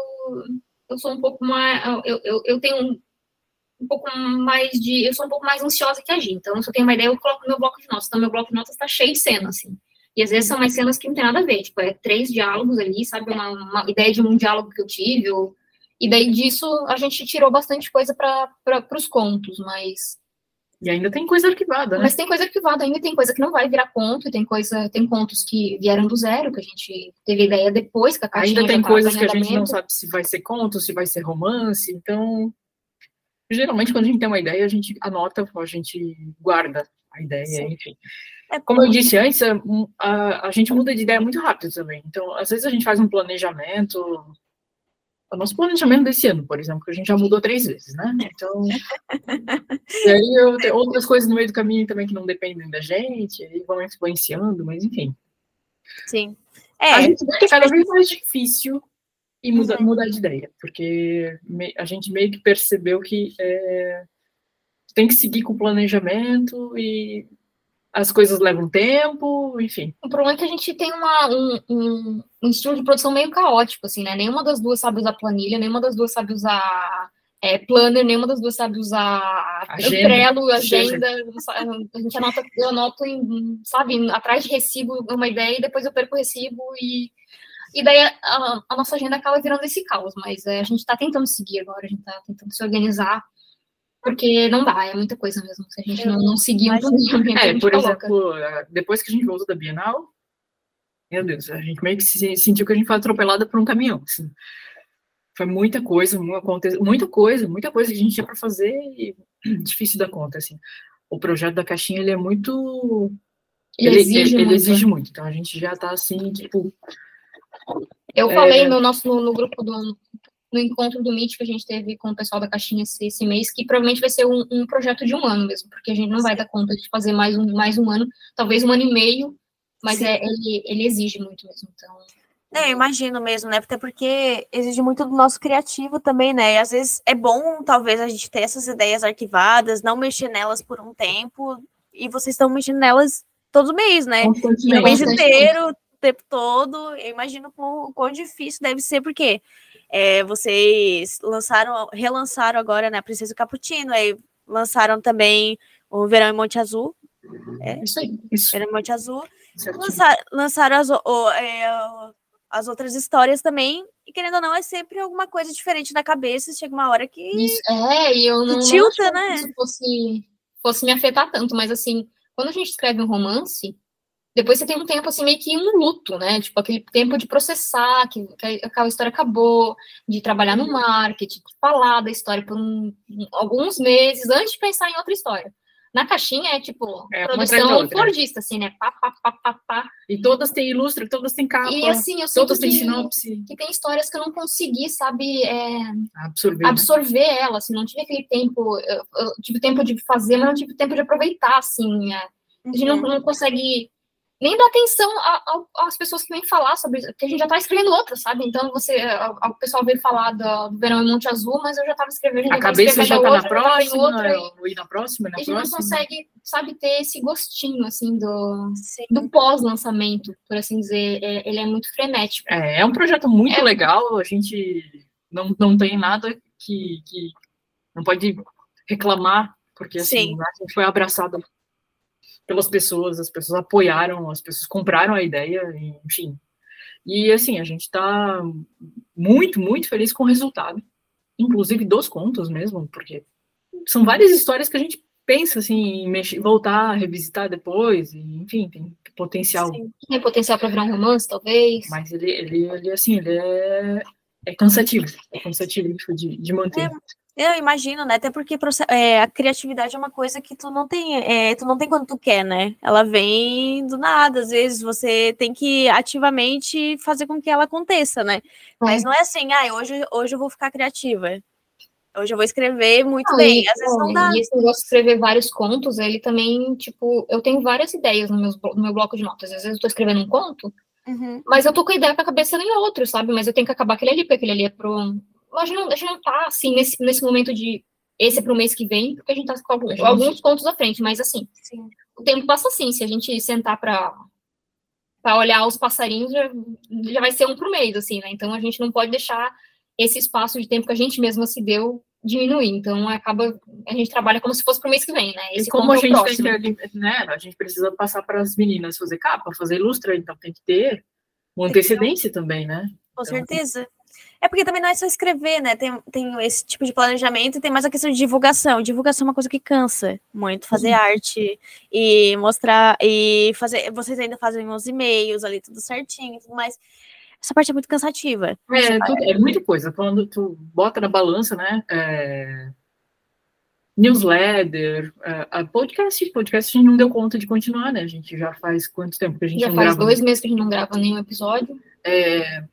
eu sou um pouco mais. Eu, eu, eu tenho um, pouco mais de. Eu sou um pouco mais ansiosa que a Gi. Então, se eu tenho uma ideia, eu coloco no meu bloco de notas. Então, meu bloco de notas está cheio de cenas, assim. E às vezes são mais cenas que não tem nada a ver. Tipo, é três diálogos ali, sabe? Uma, uma ideia de um diálogo que eu tive, ou e daí disso a gente tirou bastante coisa para os contos, mas. E ainda tem coisa arquivada, né? Mas tem coisa arquivada, ainda tem coisa que não vai virar conto, tem coisa, tem contos que vieram do zero, que a gente teve ideia depois que a caixinha Ainda tem coisas que a gente não sabe se vai ser conto, se vai ser romance, então geralmente quando a gente tem uma ideia, a gente anota, a gente guarda a ideia, Sim. enfim. É, como eu disse antes, a, a, a, gente muda de ideia muito rápido também. Então, às vezes a gente faz um planejamento, o nosso planejamento desse ano, por exemplo, que a gente já mudou três vezes, né? Então, e aí eu tenho outras coisas no meio do caminho também que não dependem da gente, e vão influenciando, mas enfim. Sim. É. A gente é cada vez mais difícil e muda, uhum. mudar de ideia, porque a gente meio que percebeu que é, tem que seguir com o planejamento e as coisas levam tempo, enfim. O problema é que a gente tem uma, um, um, um, estilo de produção meio caótico, assim, né? Nenhuma das duas sabe usar planilha, nenhuma das duas sabe usar é, planner, nenhuma das duas sabe usar agenda. Trello, agenda. A gente anota, eu anoto, em, sabe, atrás de recibo uma ideia e depois eu perco o recibo e e daí a, a, nossa agenda acaba virando esse caos, mas é, a gente está tentando seguir agora, a gente está tentando se organizar porque não dá, é muita coisa mesmo. Se a gente não, não seguir um planejamento, É, por coloca. exemplo, depois que a gente voltou da Bienal, meu Deus, a gente meio que se sentiu que a gente foi atropelada por um caminhão, assim. Foi muita coisa, muita coisa, muita coisa que a gente tinha para fazer e [clears throat] difícil da conta, assim. O projeto da caixinha, ele é muito... Ele, ele exige, ele, muito. exige muito, então a gente já está assim, tipo... Eu é... falei no nosso no, no grupo do, no encontro do Meet que a gente teve com o pessoal da Caixinha esse, esse mês, que provavelmente vai ser um, um, projeto de um ano mesmo, porque a gente não vai dar conta de fazer mais um, mais um ano, talvez um ano e meio, mas é, ele, ele exige muito mesmo, então... É, eu imagino mesmo, né? Até porque exige muito do nosso criativo também, né? E às vezes é bom, talvez, a gente ter essas ideias arquivadas, não mexer nelas por um tempo, e vocês estão mexendo nelas todo mês, né? O mês inteiro, tempo todo. Eu imagino o quão difícil deve ser, porque é, vocês lançaram, relançaram agora, né, a Princesa Cappuccino, aí lançaram também o Verão em Monte Azul. É, isso aí. Isso. Verão em Monte Azul. Lançaram, lançaram as, o, é, as outras histórias também, e querendo ou não, é sempre alguma coisa diferente na cabeça, chega uma hora que. Isso, é, e eu não, tilta, não né? que isso fosse, fosse me afetar tanto, mas assim, quando a gente escreve um romance, depois você tem um tempo assim meio que um luto, né? Tipo aquele tempo de processar que, que aquela história acabou, de trabalhar no marketing, de falar da história por um, alguns meses antes de pensar em outra história. Na caixinha é tipo é, produção fordista, assim, né? Pá, pá, pá, pá, pá. E todas têm ilustre, todas têm capa. E assim, eu todas têm sinopse. Que tem histórias que eu não consegui, sabe, é, absorver, absorver né? ela, assim, não tive aquele tempo, eu, eu, tive tempo de fazer, mas não tive tempo de aproveitar, assim. É. A gente uhum. não, não consegue nem dá atenção às pessoas que vêm falar sobre isso, porque a gente já está escrevendo outras, sabe? Então você, o pessoal veio falar do, do Verão em Monte Azul, mas eu já estava escrevendo. A cabeça já está na próxima, outra, e, na próxima, na a gente não consegue, sabe, ter esse gostinho, assim, do, do pós-lançamento, por assim dizer. É, ele é muito frenético. É, é um projeto muito é, legal, a gente não, não tem nada que, que não pode reclamar, porque assim, a gente foi abraçado pelas pessoas, as pessoas apoiaram, as pessoas compraram a ideia, enfim. E assim, a gente está muito, muito feliz com o resultado, inclusive dos contos mesmo, porque são várias histórias que a gente pensa assim, em mexer, voltar, revisitar depois, e, enfim, tem potencial. Sim. Tem potencial para virar um romance, talvez. Mas ele, ele, ele assim, ele é, é cansativo, é cansativo de, de manter. É, eu imagino, né? Até porque é, a criatividade é uma coisa que tu não tem, é, tu não tem quando tu quer, né? Ela vem do nada, às vezes você tem que ativamente fazer com que ela aconteça, né? É. Mas não é assim, ah, hoje, hoje eu vou ficar criativa. Hoje eu vou escrever muito não, bem. Às vezes não dá. E esse negócio de escrever vários contos, ele também, tipo, eu tenho várias ideias no meu, no meu bloco de notas. Às vezes eu tô escrevendo um conto, uhum. mas eu tô com a ideia com a cabeça em outro, sabe? Mas eu tenho que acabar aquele ali, porque aquele ali é pro a gente não, a gente não tá, assim, nesse, nesse momento de esse é para o mês que vem, porque a gente está com alguns, gente... alguns pontos à frente, mas assim, Sim. o tempo passa assim, se a gente sentar para para olhar os passarinhos, já, já vai ser um por mês, assim, né? Então a gente não pode deixar esse espaço de tempo que a gente mesma se deu diminuir. Então, acaba, a gente trabalha como se fosse para o mês que vem, né? Esse e como a gente próximo. tem que, né, a gente precisa passar para as meninas fazer capa, fazer ilustra, então tem que ter uma antecedência também, né? Com então, certeza. É porque também não é só escrever, né? Tem, tem esse tipo de planejamento e tem mais a questão de divulgação. Divulgação é uma coisa que cansa muito. Fazer uhum. arte e mostrar. E fazer. Vocês ainda fazem os e-mails ali, tudo certinho e tudo mais essa parte é muito cansativa. É, tudo, é muita coisa. Quando tu bota na balança, né? É, newsletter, é, a podcast, podcast a gente não deu conta de continuar, né? A gente já faz quanto tempo que a gente já não faz grava? dois meses que a gente não grava nenhum episódio. É,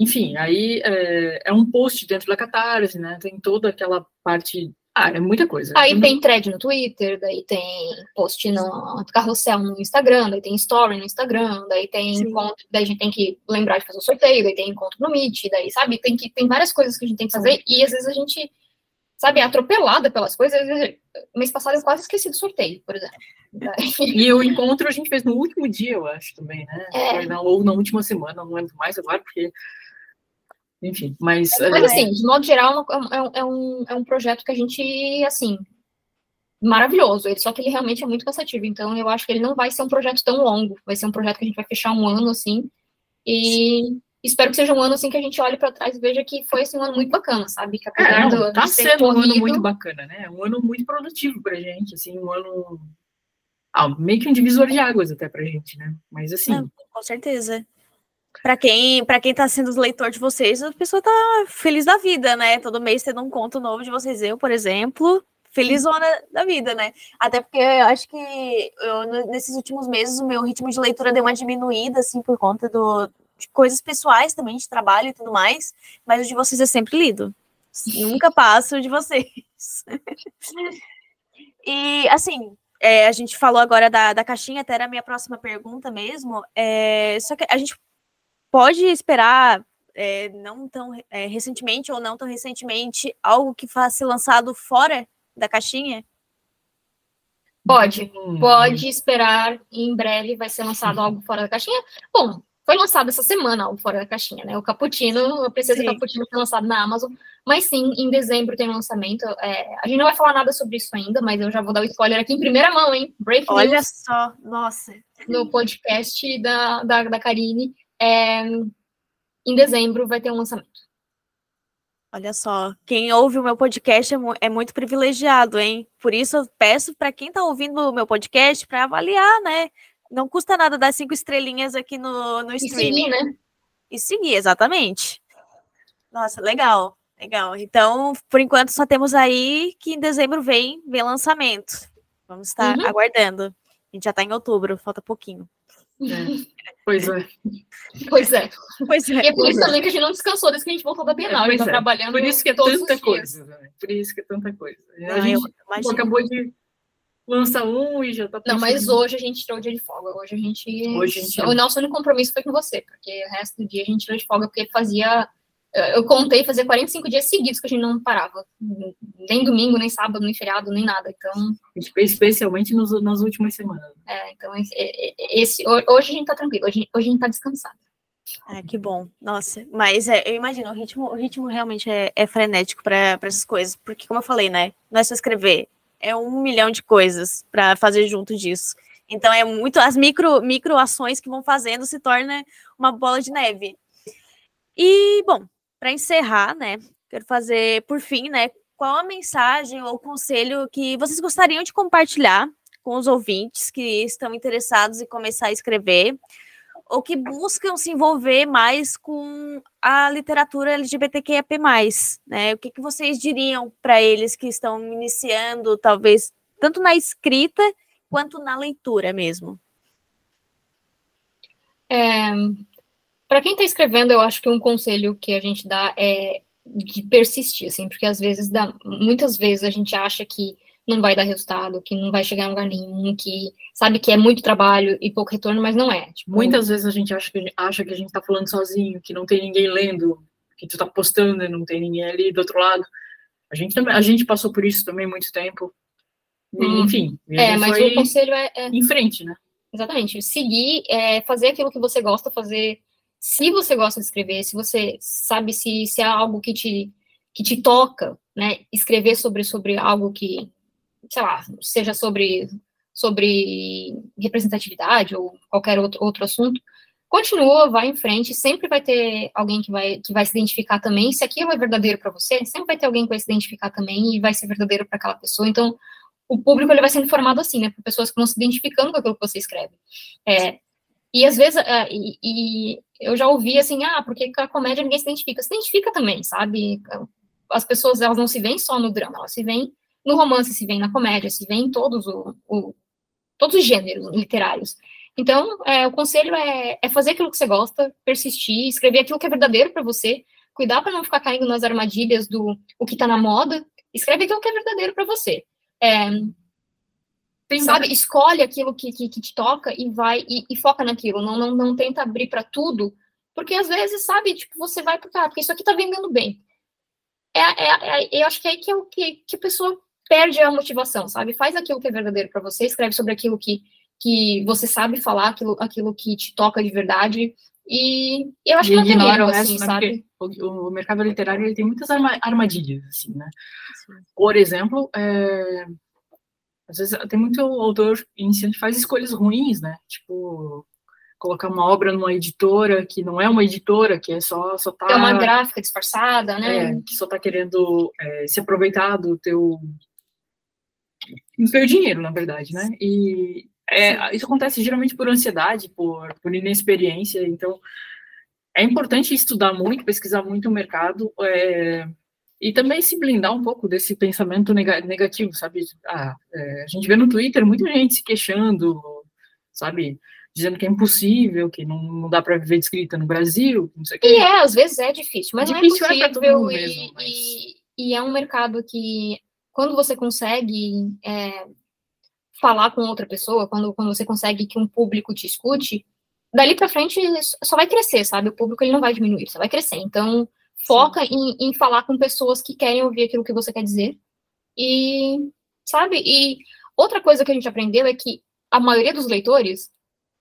enfim, aí é, é, um post dentro da Catarse, né? Tem toda aquela parte ah, é muita coisa. Aí tem thread no Twitter, daí tem post no carrossel no Instagram, daí tem story no Instagram, daí tem Sim. encontro, daí a gente tem que lembrar de fazer o sorteio, daí tem encontro no Meet, daí, sabe, tem, que, tem várias coisas que a gente tem que fazer, e às vezes a gente, sabe, é atropelada pelas coisas. Mês passado eu quase esqueci do sorteio, por exemplo. [laughs] E o encontro a gente fez no último dia, eu acho, também, né? É. Ou na última semana, não lembro mais agora, porque enfim, mas. É, mas assim, de modo geral, é, é, é, um, é um projeto que a gente, assim, maravilhoso. Ele, só que ele realmente é muito cansativo. Então, eu acho que ele não vai ser um projeto tão longo. Vai ser um projeto que a gente vai fechar um ano, assim. E espero que seja um ano, assim, que a gente olhe para trás e veja que foi, assim, um ano muito bacana, sabe? Que apesar é, não, do. Tá sendo corrido, um ano muito bacana, né? Um ano muito produtivo pra gente, assim, um ano. Ah, meio que um divisor de águas até pra gente, né? Mas assim. É, com certeza para quem para quem tá sendo leitor de vocês, a pessoa tá feliz da vida, né? Todo mês tendo um conto novo de vocês. Eu, por exemplo, felizona da vida, né? Até porque eu acho que eu, nesses últimos meses o meu ritmo de leitura deu uma diminuída, assim, por conta do, de coisas pessoais também, de trabalho e tudo mais. Mas o de vocês é sempre lido. Nunca passo de vocês. [laughs] e, assim, é, a gente falou agora da, da caixinha, até era a minha próxima pergunta mesmo. É, só que a gente pode esperar, é, não tão é, recentemente ou não tão recentemente, algo que faça ser lançado fora da caixinha? Pode, hum. pode esperar. Em breve vai ser lançado algo fora da caixinha. Bom, foi lançado essa semana algo fora da caixinha, né? O Cappuccino, a Princesa Cappuccino foi lançado na Amazon, mas sim, em dezembro tem lançamento. É, a gente não vai falar nada sobre isso ainda, mas eu já vou dar o spoiler aqui em primeira mão, hein? Break Olha news, só, nossa. No podcast da, da, da Karine é, em dezembro vai ter um lançamento. Olha só, quem ouve o meu podcast é, mu é muito privilegiado, hein? Por isso eu peço para quem está ouvindo o meu podcast para avaliar, né? Não custa nada dar cinco estrelinhas aqui no, no streaming. E seguir, né? E seguir, exatamente. Nossa, legal, legal. Então, por enquanto, só temos aí que em dezembro vem, vem lançamento. Vamos estar uhum. aguardando. A gente já está em outubro, falta pouquinho. É. [laughs] Pois é. Pois é. Pois é. E é por isso também que a gente não descansou desde que a gente voltou da Bienal. É, a gente tá é. trabalhando. Por isso que é tanta coisa. Né? Por isso que é tanta coisa. A não, gente pô, acabou de lançar um e já tá Não, mas hoje a gente tirou o dia de folga. Hoje a gente. Hoje a gente... O nosso único compromisso foi com você, porque o resto do dia a gente tirou de folga porque fazia eu contei fazer 45 dias seguidos que a gente não parava. Nem domingo, nem sábado, nem feriado, nem nada. Então. Especialmente nos, nas últimas semanas. É, então esse, hoje a gente tá tranquilo, hoje, hoje a gente tá descansado. Ah, que bom. Nossa, mas é, eu imagino, o ritmo, o ritmo realmente é, é frenético para essas coisas, porque, como eu falei, né? Não é só escrever, é um milhão de coisas para fazer junto disso. Então, é muito. As micro, micro ações que vão fazendo se torna uma bola de neve. E, bom, para encerrar, né, quero fazer, por fim, né, qual a mensagem ou conselho que vocês gostariam de compartilhar com os ouvintes que estão interessados em começar a escrever ou que buscam se envolver mais com a literatura LGBTQIAP+, né? O que, que vocês diriam para eles que estão iniciando, talvez, tanto na escrita quanto na leitura mesmo? É, para quem está escrevendo, eu acho que um conselho que a gente dá é de persistir, assim, porque às vezes dá, muitas vezes a gente acha que não vai dar resultado, que não vai chegar a lugar nenhum, que sabe que é muito trabalho e pouco retorno, mas não é. Tipo, Muitas vezes a gente acha que, acha que a gente está falando sozinho, que não tem ninguém lendo, que tu está postando e não tem ninguém ali do outro lado. A gente, também, a gente passou por isso também muito tempo. Hum. Enfim. É, mas o conselho é, é, Em frente, né? Exatamente. Seguir, é, fazer aquilo que você gosta, fazer. Se você gosta de escrever, se você sabe se, se é algo que te, que te toca, né? Escrever sobre, sobre algo que, sei lá, seja sobre, sobre representatividade ou qualquer outro, outro assunto, continua, vai em frente, sempre vai ter alguém que vai, que vai se identificar também. Se aquilo é verdadeiro para você, sempre vai ter alguém que vai se identificar também e vai ser verdadeiro para aquela pessoa. Então, o público ele vai sendo formado assim, né, por pessoas que vão se identificando com aquilo que você escreve. É, e às vezes, é, e, e, eu já ouvi assim, ah, porque com a comédia ninguém se identifica. Se identifica também, sabe? As pessoas, elas não se veem só no drama, elas se veem no romance, se veem na comédia, se veem em todos, o, o todos os gêneros literários. Então, é, o conselho é, é fazer aquilo que você gosta, persistir, escrever aquilo que é verdadeiro para você, cuidar para não ficar caindo nas armadilhas do o que está na moda, escreve aquilo que é verdadeiro para você. É, sabe, escolhe aquilo que, que, que, te toca e vai e, e, foca naquilo. Não, não, não tenta abrir para tudo, porque às vezes, sabe, tipo, você vai porque, ah, porque isso aqui tá vendendo bem. É, é, é, eu acho que é aí que, é o que, que a pessoa perde a motivação, sabe? Faz aquilo que é verdadeiro para você, escreve sobre aquilo que, que você sabe falar, aquilo, aquilo que te toca de verdade. E eu acho e que não tem assim, né? sabe? O, o, mercado literário ele tem muitas armadilhas, assim, né? Por exemplo, é, às vezes tem muito autor iniciante que faz escolhas ruins, né? Tipo, colocar uma obra numa editora que não é uma editora, que é só, só tá... É uma gráfica disfarçada, né? É, que só tá querendo é, se aproveitar do teu... do teu dinheiro, na verdade, né? E é, isso acontece geralmente por ansiedade, por, por inexperiência, então é importante estudar muito, pesquisar muito o mercado, é, e também se blindar um pouco desse pensamento negativo, sabe? Ah, é, a gente vê no Twitter muita gente se queixando, sabe? Dizendo que é impossível, que não, não dá para viver de escrita no Brasil, não sei o E é, às vezes é difícil, mas difícil não é impossível. É e, mesmo, mas... e, e, é um mercado que, quando você consegue é, falar com outra pessoa, quando, quando você consegue que um público te escute, dali para frente só vai crescer, sabe? O público ele não vai diminuir, só vai crescer. Então, foca em, em, falar com pessoas que querem ouvir aquilo que você quer dizer. E, sabe? E outra coisa que a gente aprendeu é que a maioria dos leitores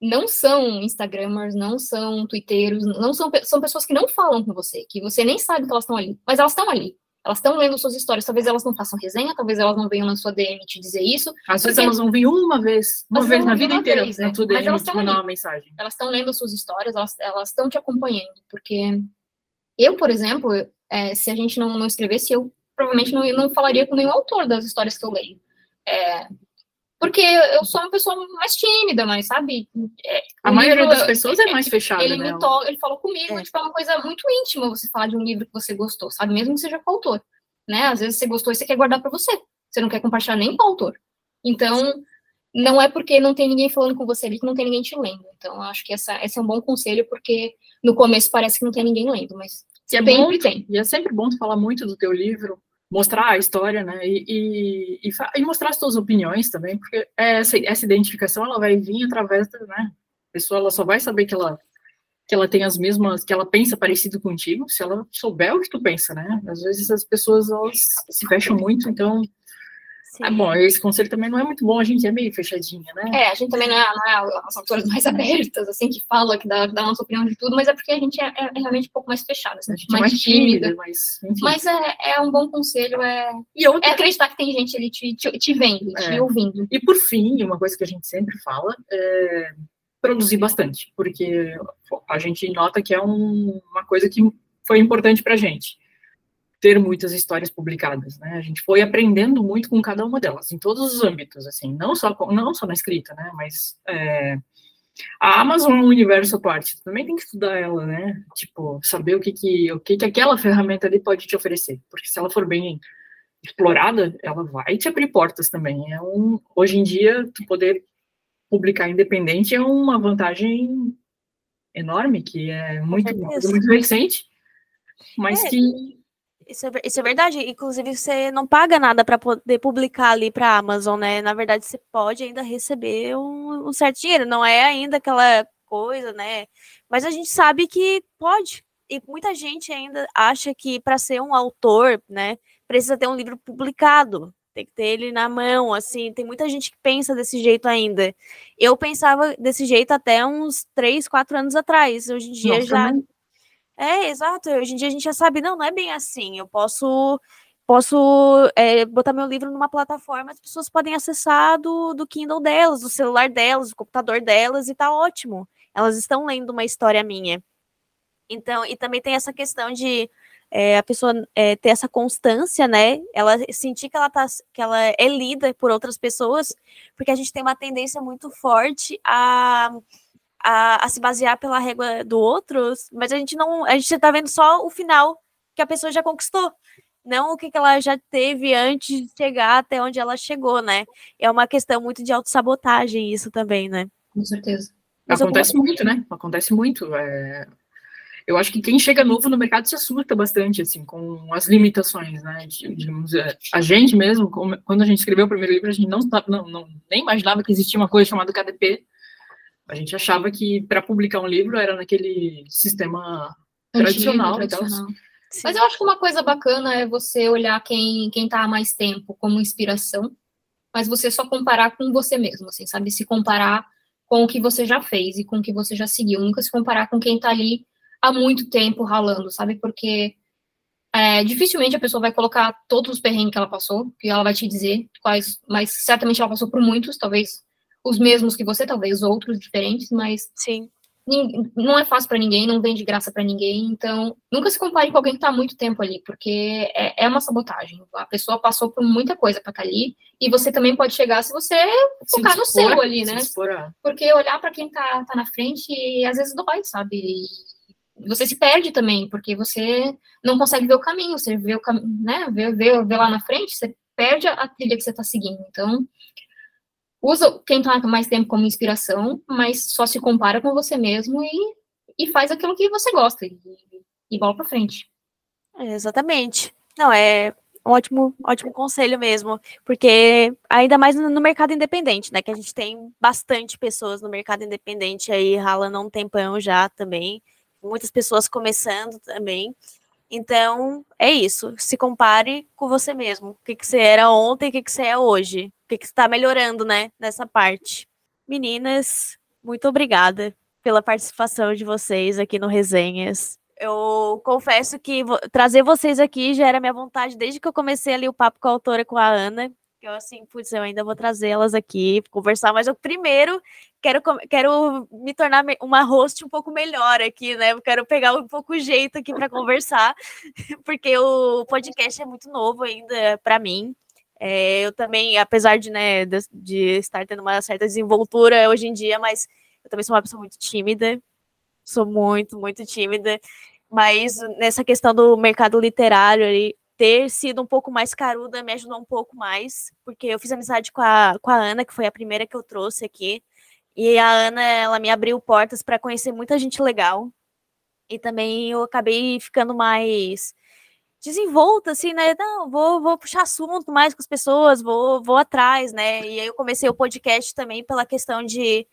não são Instagramers, não são twitteiros, não são, são pessoas que não falam com você, que você nem sabe que elas estão ali, mas elas estão ali. Elas estão lendo suas histórias, talvez elas não façam resenha, talvez elas não venham na sua DM te dizer isso. Às vezes elas vão vir uma vez, uma vez na vida inteira vez, na tua DM te mandar uma mensagem. Elas estão lendo suas histórias, elas estão te acompanhando, porque eu, por exemplo, é, se a gente não, não escrevesse, eu provavelmente não, não falaria com nenhum autor das histórias que eu leio. É, porque eu sou uma pessoa mais tímida, mas sabe? É, a maioria livro, das pessoas é mais fechada, ele né? To, ele falou comigo, é. tipo, é uma coisa muito íntima você falar de um livro que você gostou, sabe? Mesmo que seja com o autor, né? Às vezes você gostou e você quer guardar para você. Você não quer compartilhar nem com o autor. Então, não é porque não tem ninguém falando com você ali que não tem ninguém te lendo. Então, eu acho que essa, esse é um bom conselho, porque no começo parece que não tem ninguém lendo, mas e é sempre bom, tem. E é sempre bom tu falar muito do teu livro, mostrar a história, né? E, e, e, mostrar as tuas opiniões também, porque essa, essa identificação ela vai vir através da, né? A pessoa ela só vai saber que ela que ela tem as mesmas, que ela pensa parecido contigo, se ela souber o que tu pensa, né? Às vezes as pessoas elas se fecham muito, então Sim. Ah, bom, esse conselho também não é muito bom, a gente é meio fechadinha, né? É, a gente também não é, não é as autoras mais [laughs] abertas, assim, que fala, que dá, dá a nossa opinião de tudo, mas é porque a gente é, é, é realmente um pouco mais fechada, assim, a gente é mais, mais tímida. Mas, mas é, é um bom conselho, é, e outra... é acreditar que tem gente ali te, te, te vendo, te é. ouvindo. E por fim, uma coisa que a gente sempre fala é produzir bastante, porque a gente nota que é um, uma coisa que foi importante pra gente ter muitas histórias publicadas, né? A gente foi aprendendo muito com cada uma delas, em todos os âmbitos, assim, não só não só na escrita, né? Mas é, a Amazon é um universo à parte, também tem que estudar ela, né? Tipo, saber o que que o que que aquela ferramenta ali pode te oferecer, porque se ela for bem explorada, ela vai te abrir portas também. É um hoje em dia tu poder publicar independente é uma vantagem enorme que é muito muito recente, mas é. que isso é, isso é verdade. Inclusive, você não paga nada para poder publicar ali para a Amazon, né? Na verdade, você pode ainda receber um, um, certo dinheiro. Não é ainda aquela coisa, né? Mas a gente sabe que pode. E muita gente ainda acha que para ser um autor, né? precisa ter um livro publicado, tem que ter ele na mão, assim, tem muita gente que pensa desse jeito ainda. Eu pensava desse jeito até uns três, quatro anos atrás. Hoje em dia Nossa, já. É, exato. Hoje em dia a gente já sabe, não, não é bem assim. Eu posso posso é, botar meu livro numa plataforma, as pessoas podem acessar do, do Kindle delas, do celular delas, do computador delas, e tá ótimo. Elas estão lendo uma história minha. Então, e também tem essa questão de é, a pessoa é, ter essa constância, né? Ela sentir que ela, tá, que ela é lida por outras pessoas, porque a gente tem uma tendência muito forte a, a, a se basear pela régua do outro, mas a gente não. A gente tá vendo só o final que a pessoa já conquistou não o que, que ela já teve antes de chegar até onde ela chegou, né? É uma questão muito de autossabotagem isso também, né? Com certeza. Mas Acontece muito, né? Acontece muito. É... Eu acho que quem chega novo no mercado se assusta bastante, assim, com as limitações, né? Digamos, a gente mesmo, quando a gente escreveu o primeiro livro, a gente não, não, não nem imaginava que existia uma coisa chamada KDP. A gente achava que para publicar um livro era naquele sistema tradicional. tradicional. Sim. Mas eu acho que uma coisa bacana é você olhar quem quem está há mais tempo como inspiração, mas você só comparar com você mesmo, assim, sabe? Se comparar com o que você já fez e com o que você já seguiu, nunca se comparar com quem está ali há muito tempo ralando, sabe? Porque é, dificilmente a pessoa vai colocar todos os perrengues que ela passou, que ela vai te dizer quais, mas certamente ela passou por muitos, talvez os mesmos que você, talvez outros diferentes, mas sim não é fácil para ninguém, não vem de graça para ninguém, então nunca se compare com alguém que está muito tempo ali, porque é, é, uma sabotagem. A pessoa passou por muita coisa para estar tá ali, e você também pode chegar se você focar no seu ali, né? Porque olhar para quem está tá na frente às vezes dói, sabe? E você se perde também, porque você não consegue ver o caminho, você vê o caminho, né? Vê, vê, vê lá na frente, você perde a trilha que você está seguindo. Então, usa quem está mais tempo como inspiração, mas só se compara com você mesmo e, e faz aquilo que você gosta e, e bola para frente. Exatamente. Não, é um ótimo, ótimo conselho mesmo, porque ainda mais no mercado independente, né, que a gente tem bastante pessoas no mercado independente aí ralando um tempão já também, muitas pessoas começando também, então, é isso. Se compare com você mesmo. O que, que você era ontem, o que, que você é hoje. Que, que está melhorando, né, nessa parte. Meninas, muito obrigada pela participação de vocês aqui no Resenhas. Eu confesso que trazer vocês aqui já era minha vontade desde que eu comecei ali o papo com a autora, com a Ana. Eu assim, putz, eu ainda vou trazer elas aqui, conversar, mas eu primeiro quero, quero me tornar uma host um pouco melhor aqui, né? Eu quero pegar um pouco o jeito aqui para conversar, [laughs] porque o podcast é muito novo ainda para mim. É, eu também, apesar de, né, de, de, estar tendo uma certa desenvoltura hoje em dia, mas eu também sou uma pessoa muito tímida, sou muito, muito tímida, mas nessa questão do mercado literário ali, ter sido um pouco mais caruda me ajudou um pouco mais, porque eu fiz amizade com a, com a Ana, que foi a primeira que eu trouxe aqui, e a Ana, ela me abriu portas para conhecer muita gente legal. E também eu acabei ficando mais desenvolta, assim, né? Não, vou, vou puxar assunto mais com as pessoas, vou, vou atrás, né? E aí eu comecei o podcast também pela questão de,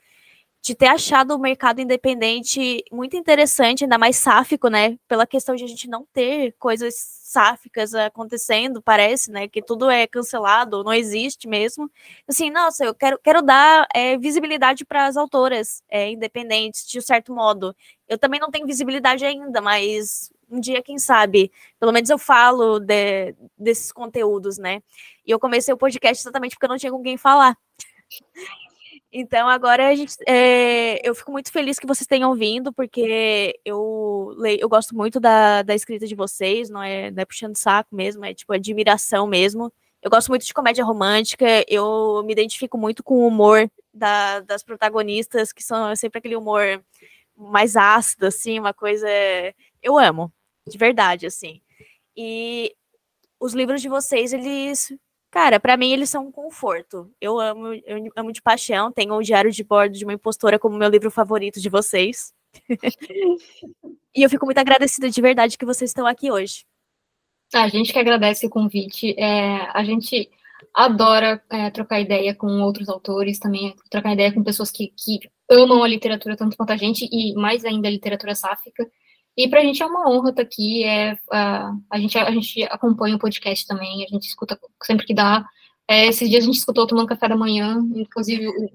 de ter achado o mercado independente muito interessante, ainda mais sáfico, né? Pela questão de a gente não ter coisas sáficas acontecendo, parece, né? Que tudo é cancelado, não existe mesmo. Assim, nossa, eu quero, quero dar é, visibilidade para as autoras é, independentes, de um certo modo. Eu também não tenho visibilidade ainda, mas um dia, quem sabe, pelo menos eu falo de, desses conteúdos, né? E eu comecei o podcast exatamente porque eu não tinha com quem falar. [laughs] Então, agora a gente, é, eu fico muito feliz que vocês tenham vindo, porque eu, leio, eu gosto muito da, da escrita de vocês, não é, não é puxando saco mesmo, é tipo admiração mesmo. Eu gosto muito de comédia romântica, eu me identifico muito com o humor da, das protagonistas, que são sempre aquele humor mais ácido, assim, uma coisa. Eu amo, de verdade, assim. E os livros de vocês, eles Cara, para mim eles são um conforto. Eu amo, eu amo de paixão. Tenho o Diário de Bordo de uma Impostora como meu livro favorito de vocês. [laughs] e eu fico muito agradecida de verdade que vocês estão aqui hoje. A gente que agradece o convite. É, a gente adora é, trocar ideia com outros autores, também trocar ideia com pessoas que, que amam a literatura tanto quanto a gente, e mais ainda a literatura sáfica. E para a gente é uma honra estar aqui. É, uh, a, gente, a gente acompanha o podcast também, a gente escuta sempre que dá. É, esses dias a gente escutou tomando café da manhã, inclusive o,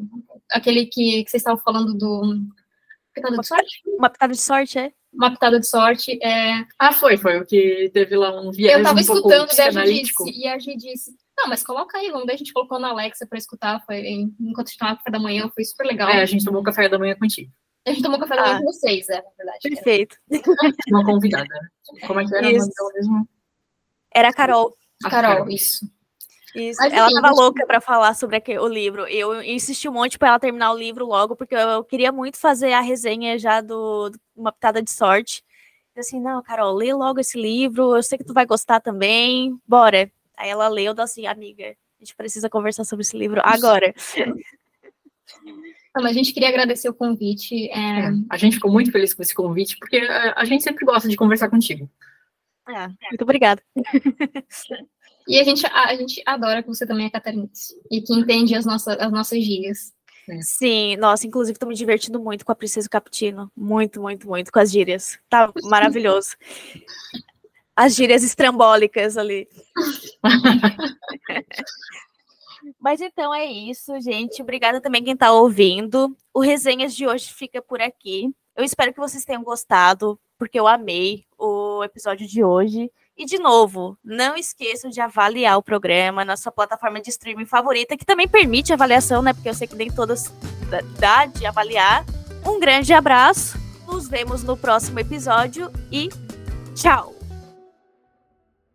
aquele que, que vocês estavam falando do. Pitada de sorte? Uma pitada de sorte, é? Uma pitada de sorte. É... Ah, foi, foi o que teve lá um viés. Eu tava um escutando e a gente disse, e a gente disse, não, mas coloca aí, vamos ver, a gente colocou na Alexa para escutar, foi, enquanto a gente tomava café da manhã, foi super legal. É, a gente tomou café da manhã contigo. A gente tomou café da manhã ah, com vocês, é, na verdade. Perfeito. [laughs] Uma convidada. Como é que era isso. mesmo? Era a Carol. A Carol, isso. Isso. Mas, ela tava louca para falar sobre aquele, o livro. Eu insisti um monte para ela terminar o livro logo, porque eu queria muito fazer a resenha já do, do Uma Pitada de Sorte. Eu assim, não, Carol, lê logo esse livro, eu sei que tu vai gostar também, bora. Aí ela leu, eu assim, amiga, a gente precisa conversar sobre esse livro agora. [laughs] Mas a gente queria agradecer o convite. É... É, a gente ficou muito feliz com esse convite, porque a, a gente sempre gosta de conversar contigo. É, muito obrigada. e a gente, a, a, gente adora que você também é catarinense e que entende as nossas, as nossas gírias. Sim, nossa, inclusive estou me divertindo muito com a Princesa Capitino. Muito, muito, muito com as gírias. Tá maravilhoso. As gírias estrambólicas ali. [laughs] Mas então é isso, gente. Obrigada também quem está ouvindo. O Resenhas de hoje fica por aqui. Eu espero que vocês tenham gostado, porque eu amei o episódio de hoje. E, de novo, não esqueçam de avaliar o programa na sua plataforma de streaming favorita, que também permite avaliação, né? Porque eu sei que nem todas dá de avaliar. Um grande abraço, nos vemos no próximo episódio e tchau!